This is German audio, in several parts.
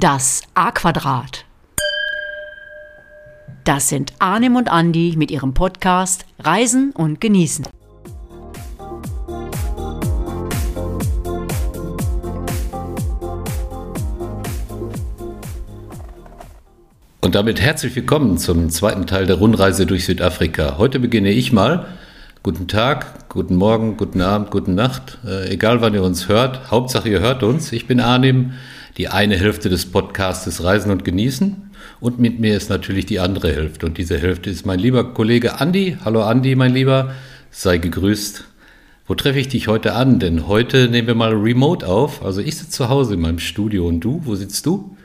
Das A-Quadrat. Das sind Arnim und Andi mit ihrem Podcast Reisen und Genießen. Und damit herzlich willkommen zum zweiten Teil der Rundreise durch Südafrika. Heute beginne ich mal. Guten Tag, guten Morgen, guten Abend, guten Nacht. Äh, egal wann ihr uns hört. Hauptsache ihr hört uns. Ich bin Arnim die eine Hälfte des Podcastes Reisen und Genießen. Und mit mir ist natürlich die andere Hälfte. Und diese Hälfte ist mein lieber Kollege Andi. Hallo Andi, mein Lieber. Sei gegrüßt. Wo treffe ich dich heute an? Denn heute nehmen wir mal remote auf. Also ich sitze zu Hause in meinem Studio. Und du, wo sitzt du?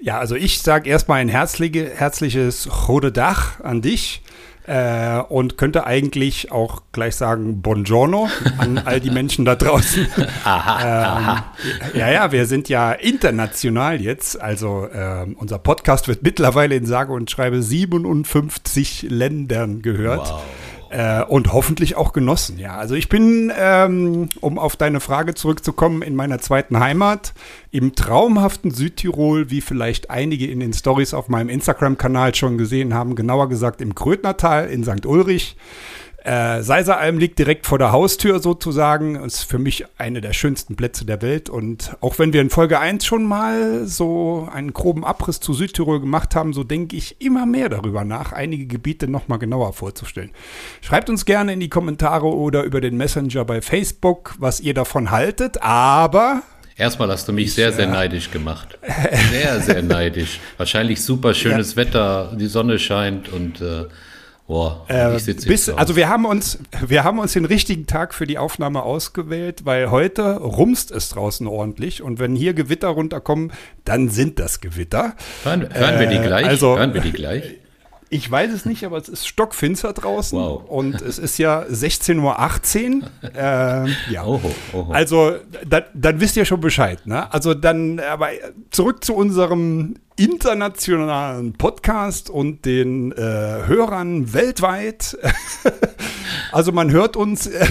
Ja, also ich sage erstmal ein herzliche, herzliches Rode Dach an dich. Äh, und könnte eigentlich auch gleich sagen Buongiorno an all die Menschen da draußen. aha, ähm, aha. Ja, ja, wir sind ja international jetzt. Also äh, unser Podcast wird mittlerweile in sage und schreibe 57 Ländern gehört. Wow. Äh, und hoffentlich auch genossen, ja. Also ich bin, ähm, um auf deine Frage zurückzukommen, in meiner zweiten Heimat, im traumhaften Südtirol, wie vielleicht einige in den Stories auf meinem Instagram-Kanal schon gesehen haben, genauer gesagt im Krötnertal in St. Ulrich. Äh, Seiseralm liegt direkt vor der Haustür sozusagen. Ist für mich eine der schönsten Plätze der Welt. Und auch wenn wir in Folge 1 schon mal so einen groben Abriss zu Südtirol gemacht haben, so denke ich immer mehr darüber nach, einige Gebiete nochmal genauer vorzustellen. Schreibt uns gerne in die Kommentare oder über den Messenger bei Facebook, was ihr davon haltet. Aber Erstmal hast du mich sehr, sehr neidisch gemacht. Sehr, sehr neidisch. Wahrscheinlich super schönes ja. Wetter, die Sonne scheint und äh, Boah, äh, bis, also wir haben uns, wir haben uns den richtigen Tag für die Aufnahme ausgewählt, weil heute rumst es draußen ordentlich und wenn hier Gewitter runterkommen, dann sind das Gewitter. Hören, hören wir die äh, gleich? Also, hören wir die gleich? Ich weiß es nicht, aber es ist stockfinster draußen wow. und es ist ja 16.18 Uhr. Äh, ja. Oho, oho. Also da, dann wisst ihr schon Bescheid. Ne? Also dann, aber zurück zu unserem internationalen Podcast und den äh, Hörern weltweit. also man hört uns äh,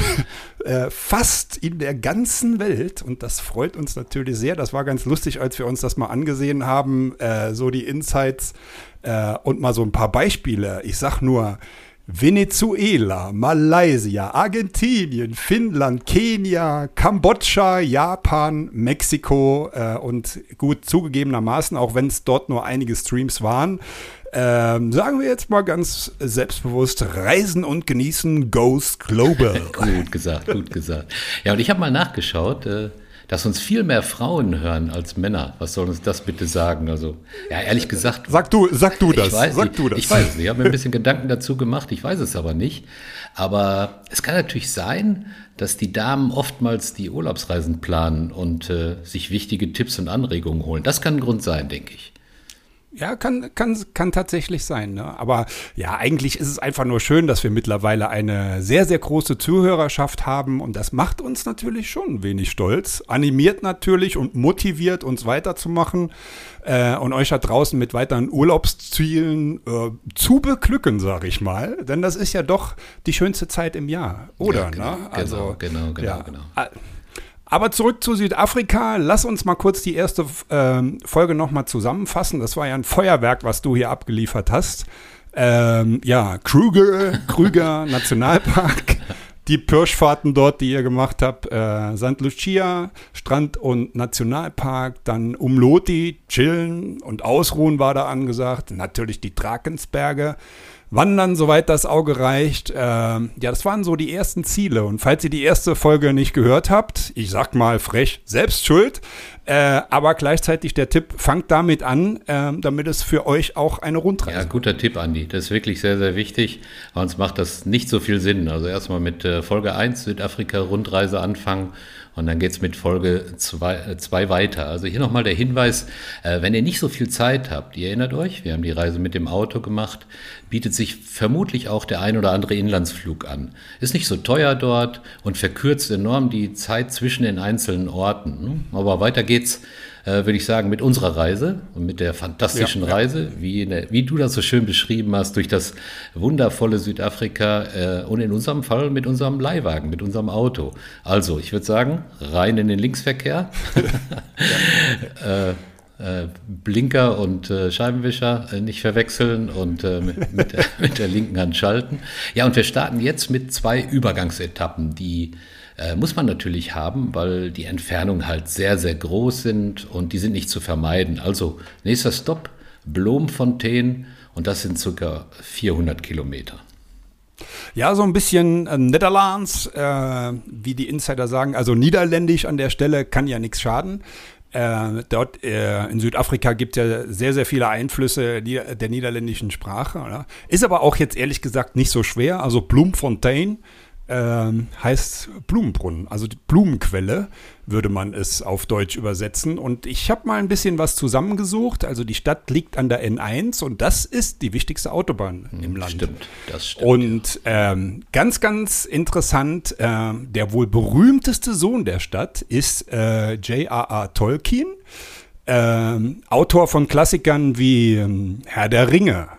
äh, fast in der ganzen Welt und das freut uns natürlich sehr. Das war ganz lustig, als wir uns das mal angesehen haben, äh, so die Insights äh, und mal so ein paar Beispiele. Ich sag nur Venezuela, Malaysia, Argentinien, Finnland, Kenia, Kambodscha, Japan, Mexiko äh, und gut zugegebenermaßen, auch wenn es dort nur einige Streams waren, ähm, sagen wir jetzt mal ganz selbstbewusst, Reisen und Genießen goes global. gut gesagt, gut gesagt. Ja, und ich habe mal nachgeschaut. Äh dass uns viel mehr Frauen hören als Männer. Was soll uns das bitte sagen? Also, ja, ehrlich gesagt. Sag du, sag du das. Weiß, sag ich, du das. Ich weiß es nicht. Ich habe mir ein bisschen Gedanken dazu gemacht. Ich weiß es aber nicht. Aber es kann natürlich sein, dass die Damen oftmals die Urlaubsreisen planen und äh, sich wichtige Tipps und Anregungen holen. Das kann ein Grund sein, denke ich. Ja, kann, kann, kann tatsächlich sein. Ne? Aber ja, eigentlich ist es einfach nur schön, dass wir mittlerweile eine sehr, sehr große Zuhörerschaft haben. Und das macht uns natürlich schon ein wenig stolz. Animiert natürlich und motiviert, uns weiterzumachen äh, und euch da draußen mit weiteren Urlaubszielen äh, zu beglücken, sage ich mal. Denn das ist ja doch die schönste Zeit im Jahr, oder? Ja, genau, ne? also, genau, genau, genau. Ja, genau. Aber zurück zu Südafrika. Lass uns mal kurz die erste ähm, Folge nochmal zusammenfassen. Das war ja ein Feuerwerk, was du hier abgeliefert hast. Ähm, ja, Krüger, Krüger Nationalpark. Die Pirschfahrten dort, die ihr gemacht habt, äh, St. Lucia, Strand und Nationalpark, dann Umloti, Chillen und Ausruhen war da angesagt, natürlich die Drakensberge, Wandern, soweit das Auge reicht. Äh, ja, das waren so die ersten Ziele. Und falls ihr die erste Folge nicht gehört habt, ich sag mal frech, selbst schuld. Äh, aber gleichzeitig der Tipp, fangt damit an, äh, damit es für euch auch eine Rundreise Ja, guter Tipp, Andi. Das ist wirklich sehr, sehr wichtig. Sonst macht das nicht so viel Sinn. Also erstmal mit äh, Folge 1 Südafrika-Rundreise anfangen und dann geht es mit Folge 2 äh, weiter. Also hier nochmal der Hinweis, äh, wenn ihr nicht so viel Zeit habt, ihr erinnert euch, wir haben die Reise mit dem Auto gemacht, bietet sich vermutlich auch der ein oder andere Inlandsflug an. Ist nicht so teuer dort und verkürzt enorm die Zeit zwischen den einzelnen Orten. Aber weiter geht's äh, würde ich sagen, mit unserer Reise und mit der fantastischen ja, Reise, ja. Wie, der, wie du das so schön beschrieben hast, durch das wundervolle Südafrika äh, und in unserem Fall mit unserem Leihwagen, mit unserem Auto. Also, ich würde sagen, rein in den Linksverkehr. äh, äh, Blinker und äh, Scheibenwischer äh, nicht verwechseln und mit, mit, der, linken Hand schalten. Ja, und wir starten jetzt mit zwei Übergangsetappen, die äh, muss man natürlich haben, weil die Entfernungen halt sehr, sehr groß sind und die sind nicht zu vermeiden. Also nächster Stopp, Blomfontein und das sind circa 400 Kilometer. Ja, so ein bisschen äh, Netherlands, äh, wie die Insider sagen, also niederländisch an der Stelle kann ja nichts schaden. Äh, dort äh, in Südafrika gibt es ja sehr, sehr viele Einflüsse der niederländischen Sprache. Oder? Ist aber auch jetzt ehrlich gesagt nicht so schwer. Also Bloemfontein heißt Blumenbrunnen, also die Blumenquelle würde man es auf Deutsch übersetzen. Und ich habe mal ein bisschen was zusammengesucht. Also die Stadt liegt an der N1 und das ist die wichtigste Autobahn hm, im Land. Stimmt, das stimmt. Und ähm, ganz, ganz interessant, äh, der wohl berühmteste Sohn der Stadt ist äh, J.R.R. Tolkien. Ähm, Autor von Klassikern wie ähm, Herr der Ringe,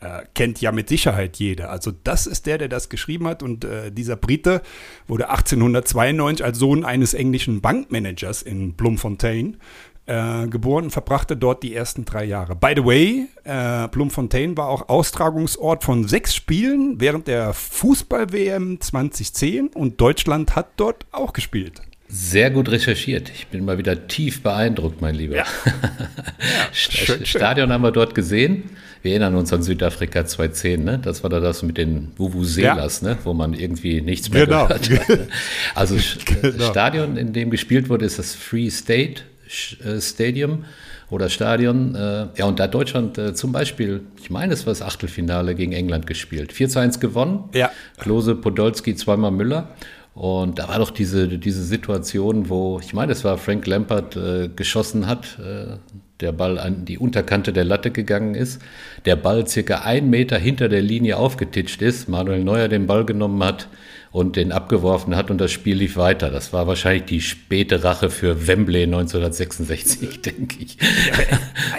äh, kennt ja mit Sicherheit jeder. Also das ist der, der das geschrieben hat und äh, dieser Brite wurde 1892 als Sohn eines englischen Bankmanagers in Bloemfontein äh, geboren und verbrachte dort die ersten drei Jahre. By the way, äh, Bloemfontein war auch Austragungsort von sechs Spielen während der Fußball-WM 2010 und Deutschland hat dort auch gespielt. Sehr gut recherchiert. Ich bin mal wieder tief beeindruckt, mein Lieber. Ja. schön, Stadion schön. haben wir dort gesehen. Wir erinnern uns an Südafrika 2010, ne? Das war da das mit den Vuvuzelas, ja. ne? Wo man irgendwie nichts mehr genau. gehört hat. Ne? Also genau. Stadion, in dem gespielt wurde, ist das Free State äh, Stadium oder Stadion. Äh, ja, und da Deutschland äh, zum Beispiel, ich meine, es war das Achtelfinale gegen England gespielt. 4 zu 1 gewonnen. Ja. Klose, Podolski, zweimal Müller. Und da war doch diese, diese Situation, wo, ich meine, es war Frank Lampard äh, geschossen hat, äh, der Ball an die Unterkante der Latte gegangen ist, der Ball circa einen Meter hinter der Linie aufgetitscht ist, Manuel Neuer den Ball genommen hat und den abgeworfen hat und das Spiel lief weiter. Das war wahrscheinlich die späte Rache für Wembley 1966, denke ich.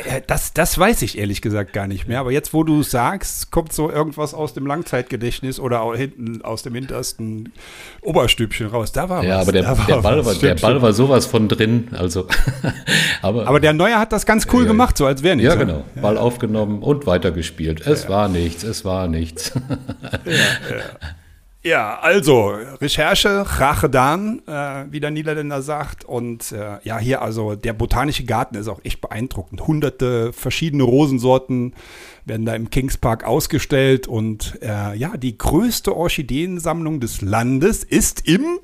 Ja, das, das weiß ich ehrlich gesagt gar nicht mehr. Aber jetzt, wo du sagst, kommt so irgendwas aus dem Langzeitgedächtnis oder auch hinten aus dem hintersten Oberstübchen raus. Da war ja, was. aber der, der, Ball, war, der Ball war sowas von drin. Also, aber, aber der Neuer hat das ganz cool ja, gemacht, so als wäre nichts. Ja, genau. Ball aufgenommen und weitergespielt. Es war nichts, es war nichts. ja, ja. Also Recherche, Rache Dan, äh, wie der Niederländer sagt. Und äh, ja, hier also der botanische Garten ist auch echt beeindruckend. Hunderte verschiedene Rosensorten werden da im Kings Park ausgestellt. Und äh, ja, die größte Orchideensammlung des Landes ist im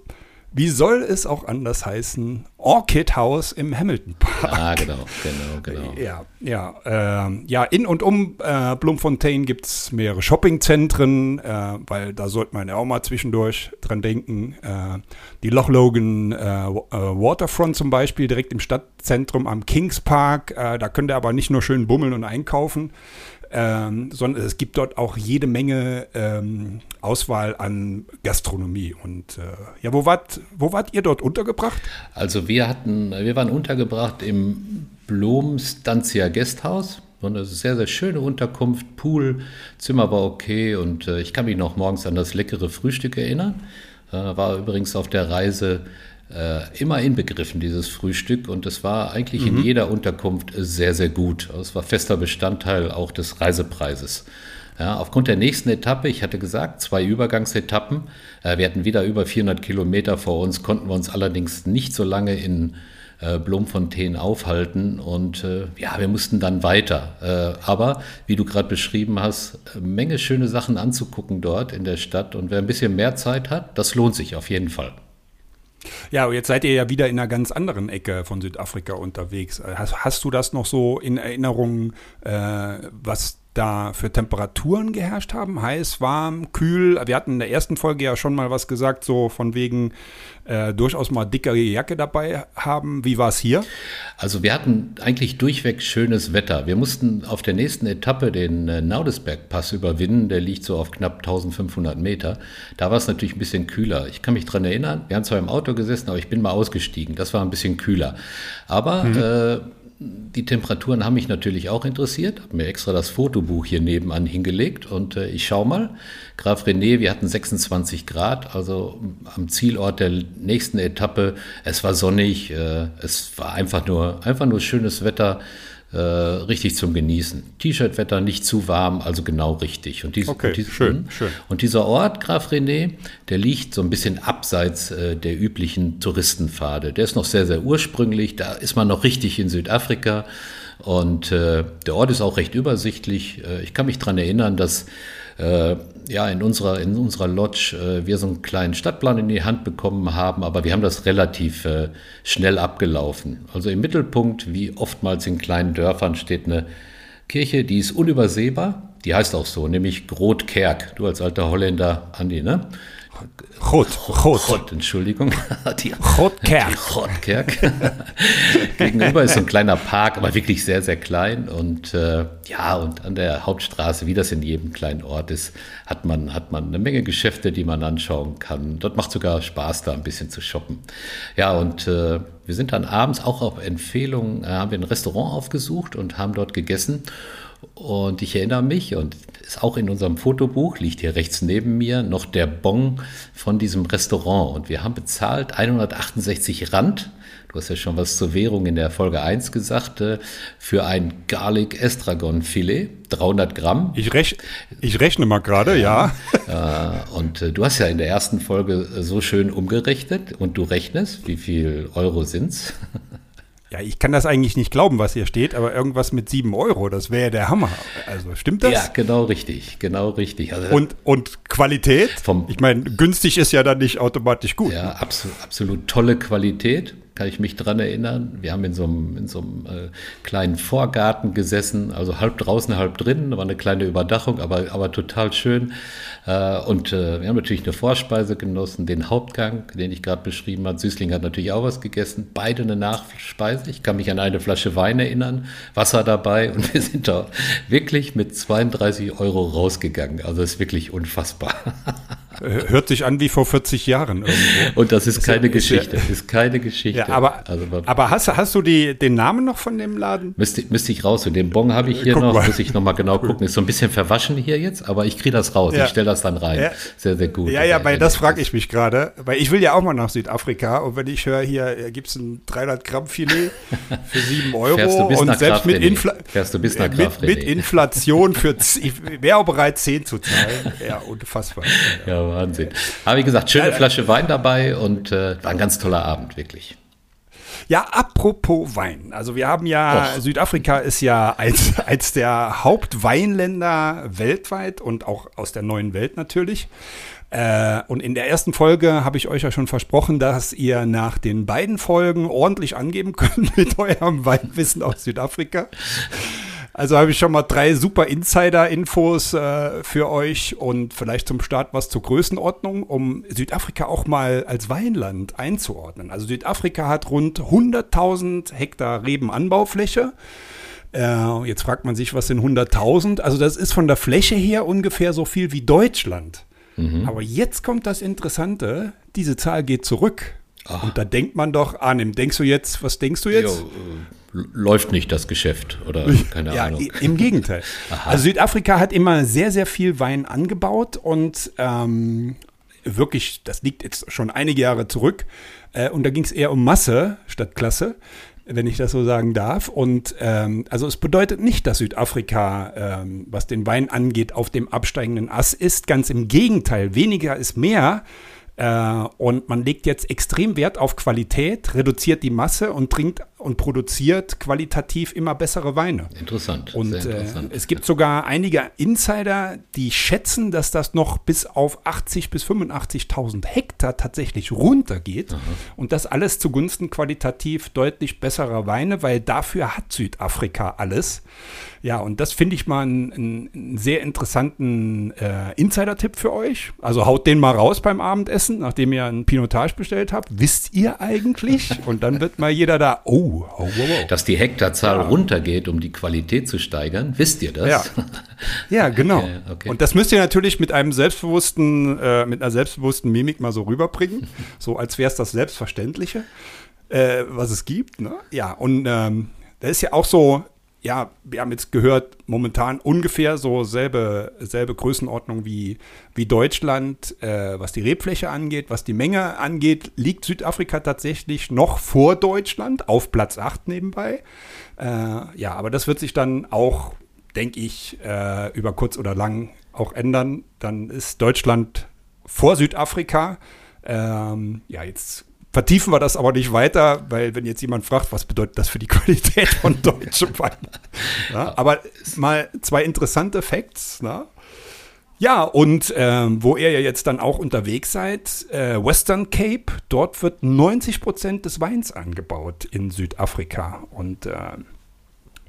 wie soll es auch anders heißen? Orchid House im Hamilton Park. Ah, genau, genau, genau. Ja, ja, äh, ja in und um äh, Bloemfontein gibt es mehrere Shoppingzentren, äh, weil da sollte man ja auch mal zwischendurch dran denken. Äh, die Loch Logan äh, äh, Waterfront zum Beispiel, direkt im Stadtzentrum am Kings Park. da könnt ihr aber nicht nur schön bummeln und einkaufen. Ähm, sondern es gibt dort auch jede Menge ähm, Auswahl an Gastronomie. Und äh, ja, wo wart, wo wart ihr dort untergebracht? Also wir hatten, wir waren untergebracht im Blom Stanzia Gasthaus. eine sehr, sehr schöne Unterkunft, Pool, Zimmer war okay und äh, ich kann mich noch morgens an das leckere Frühstück erinnern. Äh, war übrigens auf der Reise äh, immer inbegriffen, dieses Frühstück. Und es war eigentlich mhm. in jeder Unterkunft sehr, sehr gut. Es war fester Bestandteil auch des Reisepreises. Ja, aufgrund der nächsten Etappe, ich hatte gesagt, zwei Übergangsetappen. Äh, wir hatten wieder über 400 Kilometer vor uns, konnten wir uns allerdings nicht so lange in äh, Blomfontein aufhalten und äh, ja, wir mussten dann weiter. Aber wie du gerade beschrieben hast, Menge schöne Sachen anzugucken dort in der Stadt und wer ein bisschen mehr Zeit hat, das lohnt sich auf jeden Fall. Ja, jetzt seid ihr ja wieder in einer ganz anderen Ecke von Südafrika unterwegs. Hast, hast du das noch so in Erinnerung, äh, was da für Temperaturen geherrscht haben? Heiß, warm, kühl? Wir hatten in der ersten Folge ja schon mal was gesagt, so von wegen äh, durchaus mal dickere Jacke dabei haben. Wie war es hier? Also wir hatten eigentlich durchweg schönes Wetter. Wir mussten auf der nächsten Etappe den äh, Naudesberg-Pass überwinden. Der liegt so auf knapp 1500 Meter. Da war es natürlich ein bisschen kühler. Ich kann mich daran erinnern, wir haben zwar im Auto gesessen, aber ich bin mal ausgestiegen. Das war ein bisschen kühler. Aber mhm. äh, die Temperaturen haben mich natürlich auch interessiert. Habe mir extra das Fotobuch hier nebenan hingelegt und äh, ich schau mal. Graf René, wir hatten 26 Grad, also am Zielort der nächsten Etappe. Es war sonnig, äh, es war einfach nur, einfach nur schönes Wetter äh, richtig zum Genießen. T-Shirt-Wetter, nicht zu warm, also genau richtig. Und, dies, okay, und, dies, schön, mh. schön. und dieser Ort, Graf René, der liegt so ein bisschen abseits äh, der üblichen Touristenpfade. Der ist noch sehr, sehr ursprünglich. Da ist man noch richtig in Südafrika. Und äh, der Ort ist auch recht übersichtlich. Äh, ich kann mich daran erinnern, dass äh, ja, in unserer, in unserer Lodge äh, wir so einen kleinen Stadtplan in die Hand bekommen haben, aber wir haben das relativ äh, schnell abgelaufen. Also im Mittelpunkt, wie oftmals in kleinen Dörfern, steht eine Kirche, die ist unübersehbar. Die heißt auch so, nämlich Grotkerk. Du als alter Holländer, Andi, ne? Rot, rot. Grot, Entschuldigung. Die, Grotkerk. die Grotkerk. Gegenüber ist so ein kleiner Park, aber wirklich sehr, sehr klein. Und äh, ja, und an der Hauptstraße, wie das in jedem kleinen Ort ist, hat man, hat man eine Menge Geschäfte, die man anschauen kann. Dort macht sogar Spaß, da ein bisschen zu shoppen. Ja, und äh, wir sind dann abends auch auf Empfehlung, äh, haben wir ein Restaurant aufgesucht und haben dort gegessen. Und ich erinnere mich, und ist auch in unserem Fotobuch, liegt hier rechts neben mir, noch der Bon von diesem Restaurant. Und wir haben bezahlt 168 Rand. Du hast ja schon was zur Währung in der Folge 1 gesagt, äh, für ein Garlic Estragon Filet, 300 Gramm. Ich, rech, ich rechne mal gerade, ja. Äh, und äh, du hast ja in der ersten Folge so schön umgerechnet und du rechnest, wie viel Euro sind's? Ja, ich kann das eigentlich nicht glauben, was hier steht, aber irgendwas mit 7 Euro, das wäre der Hammer. Also stimmt das? Ja, genau richtig, genau richtig. Also, Und, und Qualität? Vom- ich meine, günstig ist ja dann nicht automatisch gut. Ja, absolut, absolut tolle Qualität, kann ich mich dran erinnern. Wir haben in so einem, in so einem äh, kleinen Vorgarten gesessen, also halb draußen, halb drinnen, war eine kleine Überdachung, aber, aber total schön. Äh, und äh, wir haben natürlich eine Vorspeise genossen, den Hauptgang, den ich gerade beschrieben habe. Süßling hat natürlich auch was gegessen, beide eine Nachspeise. Ich kann mich an eine Flasche Wein erinnern, Wasser dabei und wir sind da wirklich mit 32 Euro rausgegangen. Also ist wirklich unfassbar. Hört sich an wie vor 40 Jahren irgendwo. Und das ist ja- keine ist ja- Geschichte, ist keine Geschichte. Ja, aber, also, aber hast, hast du die, den Namen noch von dem Laden? Müsste, müsste ich raus. Und den Bon habe ich hier Guck noch, mal. muss ich nochmal genau gucken. Ist so ein bisschen verwaschen hier jetzt, aber ich kriege das raus. Ja. Ich stelle das dann rein. Ja. Sehr, sehr gut. Ja, ja, weil Wenn das frage ich mich gerade, weil ich will ja auch mal nach Südafrika und wenn ich höre, hier gibt es ein 300 Gramm Filet für 7 Euro und selbst Graf mit, bis nach äh, mit, mit. Inflation für, ich wäre auch bereit 10 zu zahlen. Ja, unfassbar. Ja, Wahnsinn. Aber wie gesagt, schöne Flasche Wein dabei und äh, war ein ganz toller Abend, wirklich. Ja, apropos Wein. Also wir haben ja, Och. Südafrika ist ja als, als der Hauptweinländer weltweit und auch aus der neuen Welt natürlich. Äh, und in der ersten Folge habe ich euch ja schon versprochen, dass ihr nach den beiden Folgen ordentlich angeben könnt mit eurem Weinwissen aus Südafrika. Also habe ich schon mal drei super Insider-Infos äh, für euch und vielleicht zum Start was zur Größenordnung, um Südafrika auch mal als Weinland einzuordnen. Also Südafrika hat rund 100.000 Hektar Rebenanbaufläche. Äh, jetzt fragt man sich, was sind 100.000? Also das ist von der Fläche her ungefähr so viel wie Deutschland. Aber jetzt kommt das Interessante, diese Zahl geht zurück. Und da denkt man doch, Arnim, denkst du jetzt, was denkst du jetzt? Jo, äh, läuft nicht das Geschäft oder keine Ja, Ahnung. im Gegenteil. Also Südafrika hat immer sehr, sehr viel Wein angebaut und ähm, wirklich, das liegt jetzt schon einige Jahre zurück. Äh, und da ging es eher um Masse statt Klasse, wenn ich das so sagen darf. Und ähm, also es bedeutet nicht, dass Südafrika, ähm, was den Wein angeht, auf dem absteigenden Ass ist. Ganz im Gegenteil, weniger ist mehr. Äh, und man legt jetzt extrem Wert auf Qualität, reduziert die Masse und trinkt und produziert qualitativ immer bessere Weine. Interessant. Und äh, interessant. es gibt sogar einige Insider, die schätzen, dass das noch bis auf 80 bis 85.000 Hektar tatsächlich runtergeht. Und das alles zugunsten qualitativ deutlich besserer Weine, weil dafür hat Südafrika alles. Ja, und das finde ich mal einen, sehr interessanten äh, Insider-Tipp für euch. Also haut den mal raus beim Abendessen, nachdem ihr einen Pinotage bestellt habt. Wisst ihr eigentlich? Und dann wird mal jeder da, oh, oh, wow, wow. Dass die Hektarzahl runtergeht, um die Qualität zu steigern, wisst ihr das? Ja. Ja, genau. Okay, okay. Und das müsst ihr natürlich mit einem selbstbewussten, äh, mit einer selbstbewussten Mimik mal so rüberbringen, so als wäre es das Selbstverständliche, äh, was es gibt. Ne? Ja, und ähm, das ist ja auch so, ja, wir haben jetzt gehört, momentan ungefähr so selbe, selbe Größenordnung wie, wie Deutschland, äh, was die Rebfläche angeht. Was die Menge angeht, liegt Südafrika tatsächlich noch vor Deutschland, auf Platz 8 nebenbei. Äh, ja, aber das wird sich dann auch, denke ich, äh, über kurz oder lang auch ändern. Dann ist Deutschland vor Südafrika. Ähm, ja, jetzt vertiefen wir das aber nicht weiter, weil wenn jetzt jemand fragt, was bedeutet das für die Qualität von deutschem Wein? Ja, aber mal zwei interessante Facts. Na? Ja, und ähm, wo ihr ja jetzt dann auch unterwegs seid, äh, Western Cape, dort wird 90 Prozent des Weins angebaut in Südafrika. Und äh,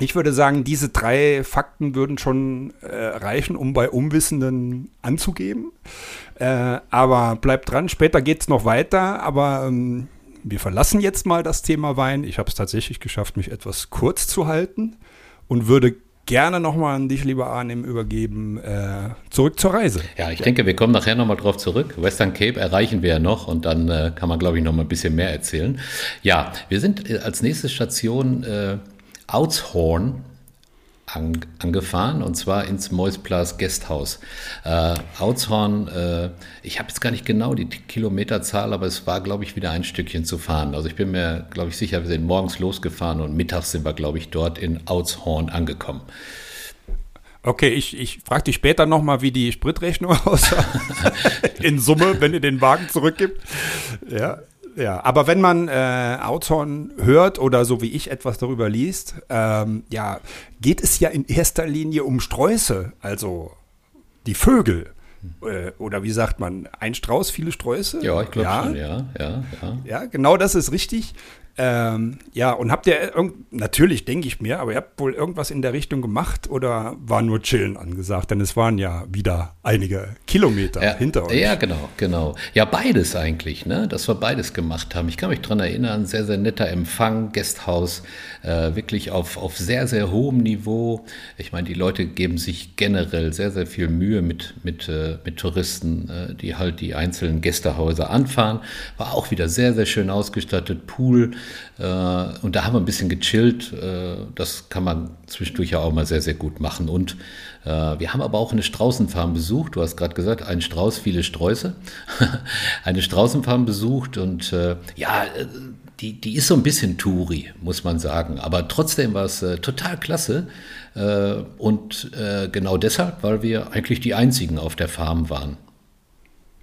ich würde sagen, diese drei Fakten würden schon äh, reichen, um bei Unwissenden anzugeben. Äh, aber bleibt dran, später geht es noch weiter. Aber ähm, wir verlassen jetzt mal das Thema Wein. Ich habe es tatsächlich geschafft, mich etwas kurz zu halten und würde gerne nochmal an dich, lieber Arnim, übergeben. Äh, zurück zur Reise. Ja, ich denke, wir kommen nachher nochmal drauf zurück. Western Cape erreichen wir ja noch und dann äh, kann man, glaube ich, nochmal ein bisschen mehr erzählen. Ja, wir sind äh, als nächste Station äh, Outshorn an, angefahren und zwar ins Moisplas Guesthouse. Äh, Outshorn, äh, ich habe jetzt gar nicht genau die Kilometerzahl, aber es war, glaube ich, wieder ein Stückchen zu fahren. Also ich bin mir, glaube ich, sicher, wir sind morgens losgefahren und mittags sind wir, glaube ich, dort in Outshorn angekommen. Okay, ich, ich frage dich später nochmal, wie die Spritrechnung aussah. in Summe, wenn ihr den Wagen zurückgibt. Ja. Ja, aber wenn man äh, Outhorn hört oder so wie ich etwas darüber liest, ähm, ja, geht es ja in erster Linie um Sträuße, also die Vögel. Äh, oder wie sagt man, ein Strauß, viele Sträuße? Ja, ich glaube ja. schon, ja, ja, ja. Ja, genau das ist richtig. Ähm, ja, und habt ihr, natürlich denke ich mir, aber ihr habt wohl irgendwas in der Richtung gemacht oder war nur Chillen angesagt? Denn es waren ja wieder einige Kilometer ja, hinter euch. Ja, genau, genau. Ja, beides eigentlich, ne? dass wir beides gemacht haben. Ich kann mich daran erinnern, sehr, sehr netter Empfang, Gasthaus, äh, wirklich auf, auf sehr, sehr hohem Niveau. Ich meine, die Leute geben sich generell sehr, sehr viel Mühe mit, mit, äh, mit Touristen, äh, die halt die einzelnen Gästehäuser anfahren. War auch wieder sehr, sehr schön ausgestattet, Pool. Äh, und da haben wir ein bisschen gechillt. Äh, das kann man zwischendurch ja auch mal sehr, sehr gut machen. Und äh, wir haben aber auch eine Straußenfarm besucht. Du hast gerade gesagt, ein Strauß, viele Sträuße. eine Straußenfarm besucht und ja, die, die ist so ein bisschen Touri, muss man sagen. Aber trotzdem war es total klasse. Und genau deshalb, weil wir eigentlich die einzigen auf der Farm waren.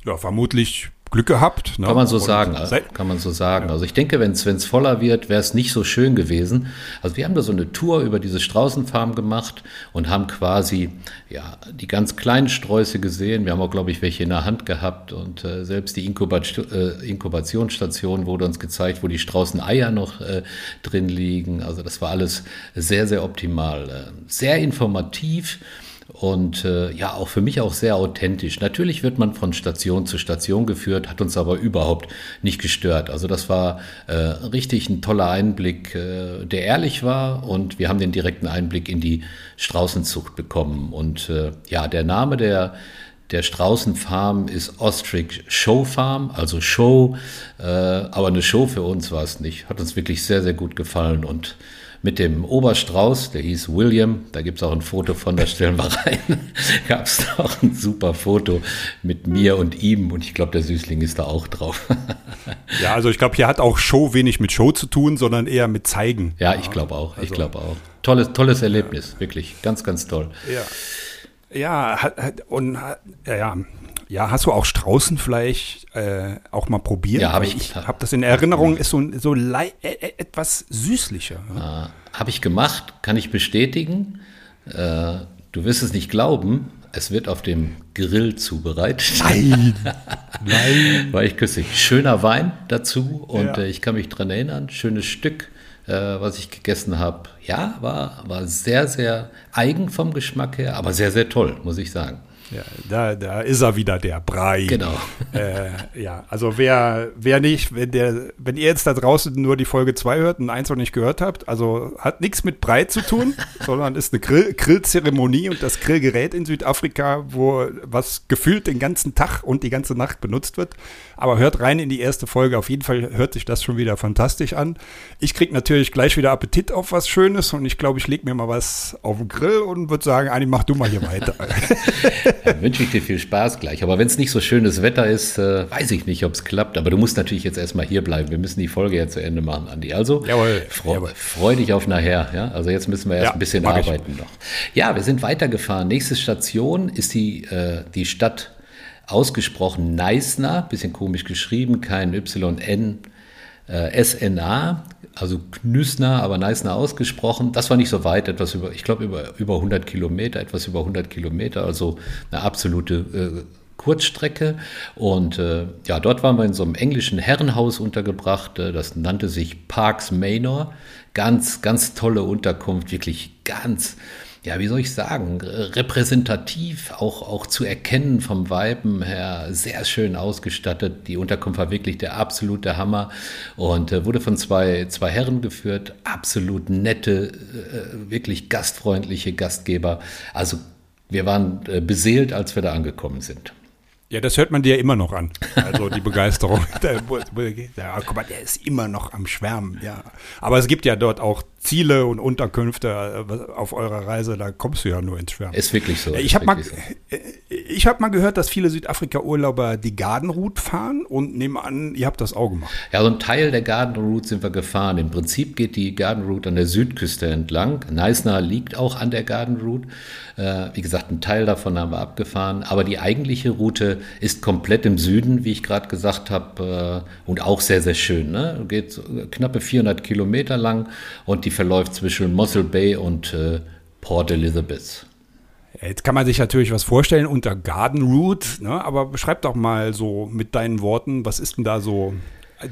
Ja, vermutlich Glück gehabt. Ne? Kann man so und sagen. Kann man so sagen. Ja. Also ich denke, wenn es voller wird, wäre es nicht so schön gewesen. Also wir haben da so eine Tour über diese Straußenfarm gemacht und haben quasi ja die ganz kleinen Sträuße gesehen. Wir haben auch, glaube ich, welche in der Hand gehabt und äh, selbst die Inkubat äh, Inkubationsstation wurde uns gezeigt, wo die Straußeneier noch äh, drin liegen. Also das war alles sehr, sehr optimal. Äh, sehr informativ und äh, ja, auch für mich auch sehr authentisch. Natürlich wird man von Station zu Station geführt, hat uns aber überhaupt nicht gestört. Also das war äh, richtig ein toller Einblick, äh, der ehrlich war und wir haben den direkten Einblick in die Straußenzucht bekommen. Und äh, ja, der Name der der Straußenfarm ist Ostrich Show Farm, also Show, äh, aber eine Show für uns war es nicht. Hat uns wirklich sehr, sehr gut gefallen und mit dem Oberstrauß, der hieß William, da gibt es auch ein Foto von, da stellen wir rein, gab es auch ein super Foto mit mir und ihm und ich glaube, der Süßling ist da auch drauf. ja, also ich glaube, hier hat auch Show wenig mit Show zu tun, sondern eher mit Zeigen. Ja, ich glaube auch, also, ich glaube auch. Tolles, tolles Erlebnis, ja. wirklich, ganz, ganz toll. Ja. Ja, und ja, ja, hast du auch Straußenfleisch äh, auch mal probiert? Ja, habe ich. Ich habe das in Erinnerung, ist so, so äh, etwas süßlicher. Ja. Äh, habe ich gemacht, kann ich bestätigen. Äh, du wirst es nicht glauben, es wird auf dem Grill zubereitet. Nein, nein. War ich küssig. Schöner Wein dazu und ja. äh, ich kann mich daran erinnern, schönes Stück, äh, was ich gegessen habe. Ja, war, war sehr, sehr eigen vom Geschmack her, aber sehr, sehr toll, muss ich sagen. Ja, da, da ist er wieder, der Brei. Genau. Äh, ja, also wer, wer nicht, wenn, der, wenn ihr jetzt da draußen nur die Folge 2 hört und eins noch nicht gehört habt, also hat nichts mit Brei zu tun, sondern ist eine Grill, Grillzeremonie und das Grillgerät in Südafrika, wo was gefühlt den ganzen Tag und die ganze Nacht benutzt wird. Aber hört rein in die erste Folge. Auf jeden Fall hört sich das schon wieder fantastisch an. Ich kriege natürlich gleich wieder Appetit auf was Schönes und ich glaube, ich lege mir mal was auf den Grill und würde sagen, Anni, mach du mal hier weiter. Dann wünsche ich dir viel Spaß gleich. Aber wenn es nicht so schönes Wetter ist, äh, weiß ich nicht, ob es klappt. Aber du musst natürlich jetzt erstmal hier bleiben. Wir müssen die Folge ja zu Ende machen, Andi. Also Jawohl, freu, jawohl. freu dich auf nachher. Ja? Also jetzt müssen wir erst Ja, ein bisschen mach ich. arbeiten noch. Ja, wir sind weitergefahren. Nächste Station ist die, äh, die Stadt ausgesprochen Neisner. Bisschen komisch geschrieben, kein YN. Äh, SNA, also Knüsner, aber Neisner ausgesprochen. Das war nicht so weit, etwas über, ich glaube über, über 100 Kilometer, etwas über 100 Kilometer, also eine absolute äh, Kurzstrecke. Und äh, ja, dort waren wir in so einem englischen Herrenhaus untergebracht. Äh, das nannte sich Parks Manor. Ganz, ganz tolle Unterkunft, wirklich ganz ja, wie soll ich sagen, repräsentativ, auch, auch zu erkennen vom Weiben her, sehr schön ausgestattet. Die Unterkunft war wirklich der absolute Hammer und äh, wurde von zwei, zwei Herren geführt, absolut nette, äh, wirklich gastfreundliche Gastgeber. Also wir waren äh, beseelt, als wir da angekommen sind. Ja, das hört man dir immer noch an. Also die Begeisterung. Ja, guck mal, der ist immer noch am Schwärmen, ja. Aber es gibt ja dort auch Ziele und Unterkünfte äh, auf eurer Reise, da kommst du ja nur ins Schwärmen. Ist wirklich so. Ich habe mal, so. äh, ich hab mal gehört, dass viele Südafrika-Urlauber die Gardenroute fahren und nehme an, ihr habt das auch gemacht. Ja, so ein Teil der Garden Route sind wir gefahren. Im Prinzip geht die Garden Route an der Südküste entlang. Neisner liegt auch an der Garden Route. Äh, wie gesagt, ein Teil davon haben wir abgefahren. Aber die eigentliche Route ist komplett im Süden, wie ich gerade gesagt habe, äh, und auch sehr, sehr schön. Ne? Geht so knappe 400 Kilometer lang und die verläuft zwischen Mossel Bay und äh, Port Elizabeth. Jetzt kann man sich natürlich was vorstellen unter Garden Route, ne? aber beschreib doch mal so mit deinen Worten, was ist denn da so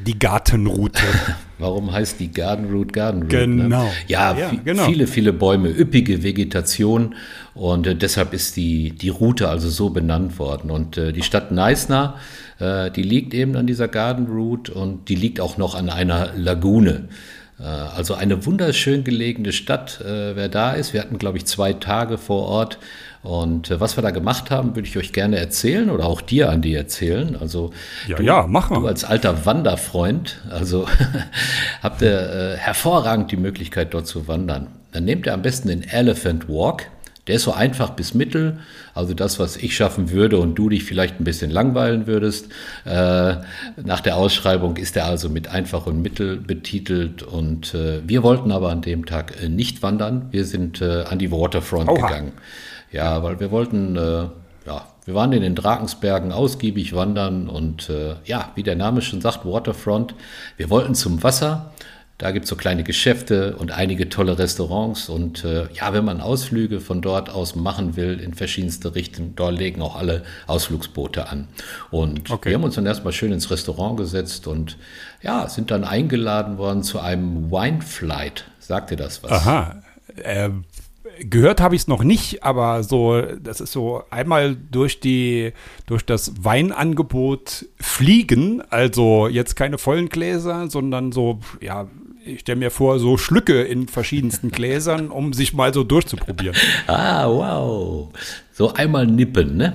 die Gartenroute? Warum heißt die Garden Route Garden Route? Genau. Ne? Ja, Ja, genau. viele, viele Bäume, üppige Vegetation und äh, deshalb ist die, die Route also so benannt worden. Und äh, die Stadt Neisner, äh, die liegt eben an dieser Garden Route und die liegt auch noch an einer Lagune. Äh, Also eine wunderschön gelegene Stadt, äh, wer da ist. Wir hatten, glaube ich, zwei Tage vor Ort. Und äh, was wir da gemacht haben, würde ich euch gerne erzählen oder auch dir, Andi, erzählen. Also Ja, ja, mach mal. Du als alter Wanderfreund, also habt ihr äh, hervorragend die Möglichkeit, dort zu wandern. Dann nehmt ihr am besten den Elephant Walk. Der ist so einfach bis mittel, also das, was ich schaffen würde und du dich vielleicht ein bisschen langweilen würdest. Äh, nach der Ausschreibung ist er also mit einfach und mittel betitelt und äh, wir wollten aber an dem Tag äh, nicht wandern. Wir sind äh, an die Waterfront Oha. gegangen. Ja, weil wir wollten, äh, ja, wir waren in den Drakensbergen ausgiebig wandern und äh, ja, wie der Name schon sagt, Waterfront. Wir wollten zum Wasser. Da gibt es so kleine Geschäfte und einige tolle Restaurants. Und äh, ja, wenn man Ausflüge von dort aus machen will, in verschiedenste Richtungen, dort legen auch alle Ausflugsboote an. Und Okay. wir haben uns dann erstmal schön ins Restaurant gesetzt und ja, sind dann eingeladen worden zu einem Wine Flight. Sagt ihr das was? Aha. Äh, gehört habe ich es noch nicht, aber so, das ist so einmal durch die, durch das Weinangebot fliegen, also jetzt keine vollen Gläser, sondern so, ja, ich stelle mir vor, so Schlücke in verschiedensten Gläsern, um sich mal so durchzuprobieren. Ah, wow. So einmal nippen, ne?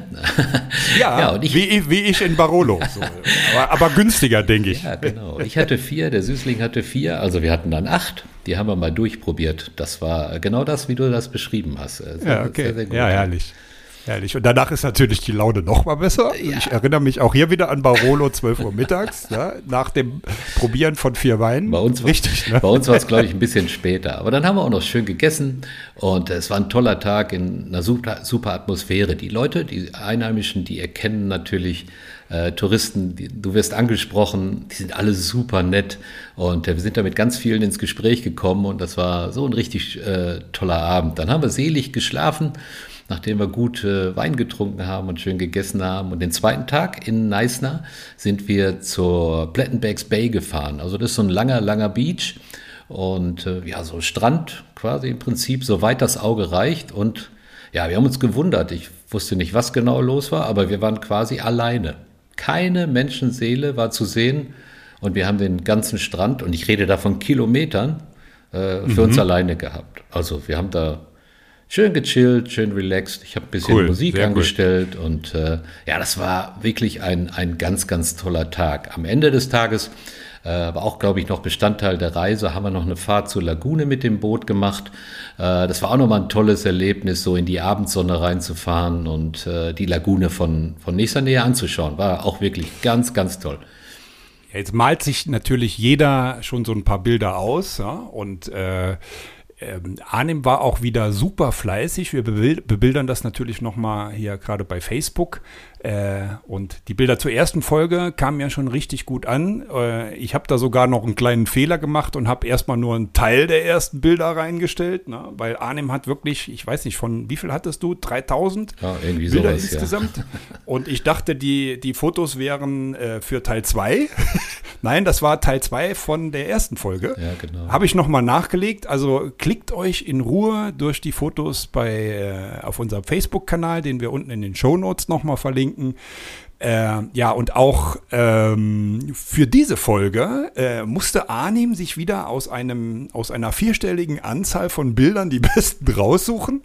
ja und ich, wie, wie ich in Barolo. So. Aber, aber günstiger, denke ich. Ja, genau. Ich hatte vier, der Süßling hatte vier, also wir hatten dann acht. Die haben wir mal durchprobiert. Das war genau das, wie du das beschrieben hast. Äh, Sehr, Ja, okay. sehr, sehr gut. ja, herrlich. Herrlich. Und danach ist natürlich die Laune noch mal besser. Ich erinnere mich auch hier wieder an Barolo 12 Uhr mittags, ja, nach dem Probieren von vier Weinen. Bei uns, Richtig, ne? bei uns war es, glaube ich, ein bisschen später. Aber dann haben wir auch noch schön gegessen und es war ein toller Tag in einer super, super Atmosphäre. Die Leute, die Einheimischen, die erkennen natürlich äh, Touristen, die, du wirst angesprochen, die sind alle super nett und äh, wir sind da mit ganz vielen ins Gespräch gekommen und das war so ein richtig äh, toller Abend. Dann haben wir selig geschlafen nachdem wir gut äh, Wein getrunken haben und schön gegessen haben. Und den zweiten Tag in Neisner sind wir zur Plettenbergs Bay gefahren. Also das ist so ein langer, langer Beach und äh, ja, so Strand quasi im Prinzip, soweit das Auge reicht. Und ja, wir haben uns gewundert. Ich wusste nicht, was genau los war, aber wir waren quasi alleine. Keine Menschenseele war zu sehen und wir haben den ganzen Strand, und ich rede da von Kilometern, äh, für mhm. uns alleine gehabt. Also wir haben da schön gechillt, schön relaxed. Ich habe ein bisschen cool, Musik angestellt cool. und äh, ja, das war wirklich ein, ein ganz, ganz toller Tag. Am Ende des Tages äh, war auch, glaube ich, noch Bestandteil der Reise, haben wir noch eine Fahrt zur Lagune mit dem Boot gemacht. Äh, das war auch nochmal ein tolles Erlebnis, so in die Abendsonne reinzufahren und äh, die Lagune von, von nächster Nähe anzuschauen. War auch wirklich ganz, ganz toll. Jetzt malt sich natürlich jeder schon so ein paar Bilder aus ja? und äh, ähm, Arnim war auch wieder super fleißig. Wir bebildern das natürlich nochmal hier gerade bei Facebook. Äh, und die Bilder zur ersten Folge kamen ja schon richtig gut an. Äh, ich habe da sogar noch einen kleinen Fehler gemacht und habe erstmal nur einen Teil der ersten Bilder reingestellt, ne? weil Arnim hat wirklich, ich weiß nicht, von wie viel hattest du? 3000 ja, irgendwie Bilder sowas, insgesamt. Ja. Und ich dachte, die, die Fotos wären äh, für Teil 2. Nein, das war Teil 2 von der ersten Folge. Ja, genau. Habe ich nochmal nachgelegt. Also klickt euch in Ruhe durch die Fotos bei, äh, auf unserem Facebook-Kanal, den wir unten in den Show Notes nochmal verlinken verlinken. Äh, ja, und auch ähm, für diese Folge äh, musste Arnim sich wieder aus, einem, aus einer vierstelligen Anzahl von Bildern die besten raussuchen.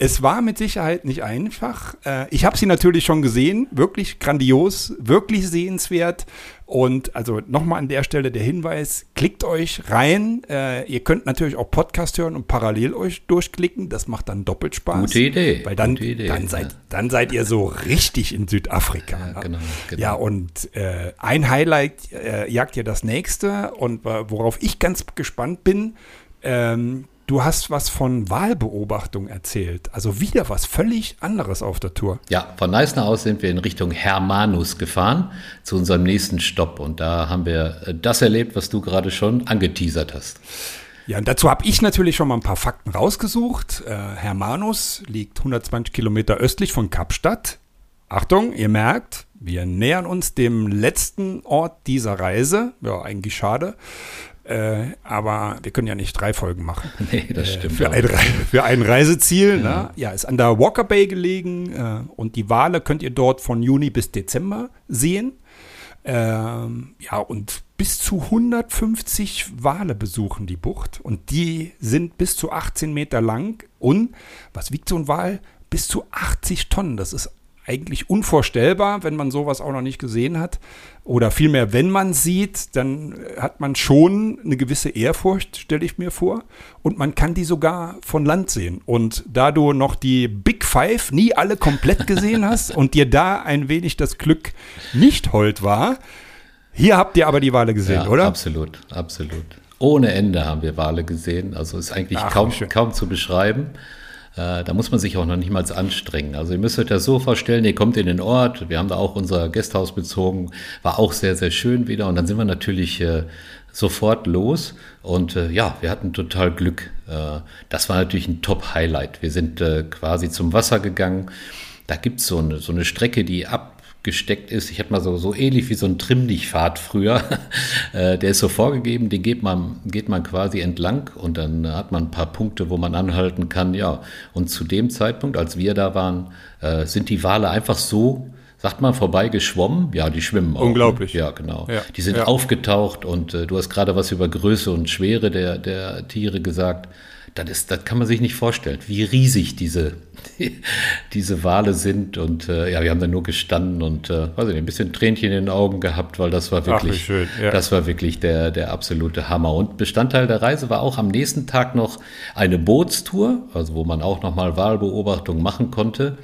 Es war mit Sicherheit nicht einfach. Äh, ich habe sie natürlich schon gesehen, wirklich grandios, wirklich sehenswert. Und also nochmal an der Stelle der Hinweis, klickt euch rein. Äh, ihr könnt natürlich auch Podcast hören und parallel euch durchklicken. Das macht dann doppelt Spaß. Gute Idee. Weil dann, Idee, dann, seid, dann seid ihr so richtig in Südafrika. Ja, genau, genau. ja und äh, ein Highlight äh, jagt ihr das nächste. Und äh, worauf ich ganz gespannt bin, ähm, Du hast was von Wahlbeobachtung erzählt. Also wieder was völlig anderes auf der Tour. Ja, von Neisner aus sind wir in Richtung Hermanus gefahren, zu unserem nächsten Stopp. Und da haben wir äh, das erlebt, was du gerade schon angeteasert hast. Ja, und dazu habe ich natürlich schon mal ein paar Fakten rausgesucht. Äh, Hermanus liegt 120 Kilometer östlich von Kapstadt. Achtung, ihr merkt, wir nähern uns dem letzten Ort dieser Reise. Ja, eigentlich schade. Äh, aber wir können ja nicht drei Folgen machen. Nee, das stimmt. Äh, für, ein, für, ein, Reiseziel. Ja. Ne? ja, ist an der Walker Bay gelegen äh, und die Wale könnt ihr dort von Juni bis Dezember sehen. Ähm, ja, und bis zu 150 Wale besuchen die Bucht und die sind bis zu 18 Meter lang und was wiegt so ein Wal? Bis zu 80 Tonnen. Das ist eigentlich unvorstellbar, wenn man sowas auch noch nicht gesehen hat. Oder vielmehr, wenn man sieht, dann hat man schon eine gewisse Ehrfurcht, stelle ich mir vor. Und man kann die sogar von Land sehen. Und da du noch die Big Five nie alle komplett gesehen hast und dir da ein wenig das Glück nicht hold war, hier habt ihr aber die Wale gesehen, ja, oder? Absolut, absolut. Ohne Ende haben wir Wale gesehen. Also ist eigentlich Ach, kaum, kaum zu beschreiben. Äh, da muss man sich auch noch nicht mal anstrengen. Also ihr müsst euch das so vorstellen, ihr kommt in den Ort, wir haben da auch unser Gasthaus bezogen, war auch sehr, sehr schön wieder und dann sind wir natürlich äh, sofort los und äh, ja, wir hatten total Glück. Äh, das war natürlich ein Top-Highlight. Wir sind äh, quasi zum Wasser gegangen. Da gibt so es so eine Strecke, die ab gesteckt ist. Ich hätte mal so, so ähnlich wie so ein Trimmdichtpfad früher. Äh, der ist so vorgegeben, den geht man, geht man quasi entlang und dann hat man ein paar Punkte, wo man anhalten kann. Ja, und zu dem Zeitpunkt, als wir da waren, äh, sind die Wale einfach so sagt man, vorbei geschwommen. Ja, die schwimmen auch. Unglaublich. Ja, genau. Ja. Die sind ja. aufgetaucht und äh, du hast gerade was über Größe und Schwere der, der Tiere gesagt das, ist, das kann man sich nicht vorstellen, wie riesig diese, diese Wale sind. Und äh, ja, wir haben da nur gestanden und äh, weiß nicht, ein bisschen Tränchen in den Augen gehabt, weil das war wirklich, Ach, ja. das war wirklich der, der absolute Hammer. Und Bestandteil der Reise war auch am nächsten Tag noch eine Bootstour, also wo man auch nochmal Wahlbeobachtung machen konnte.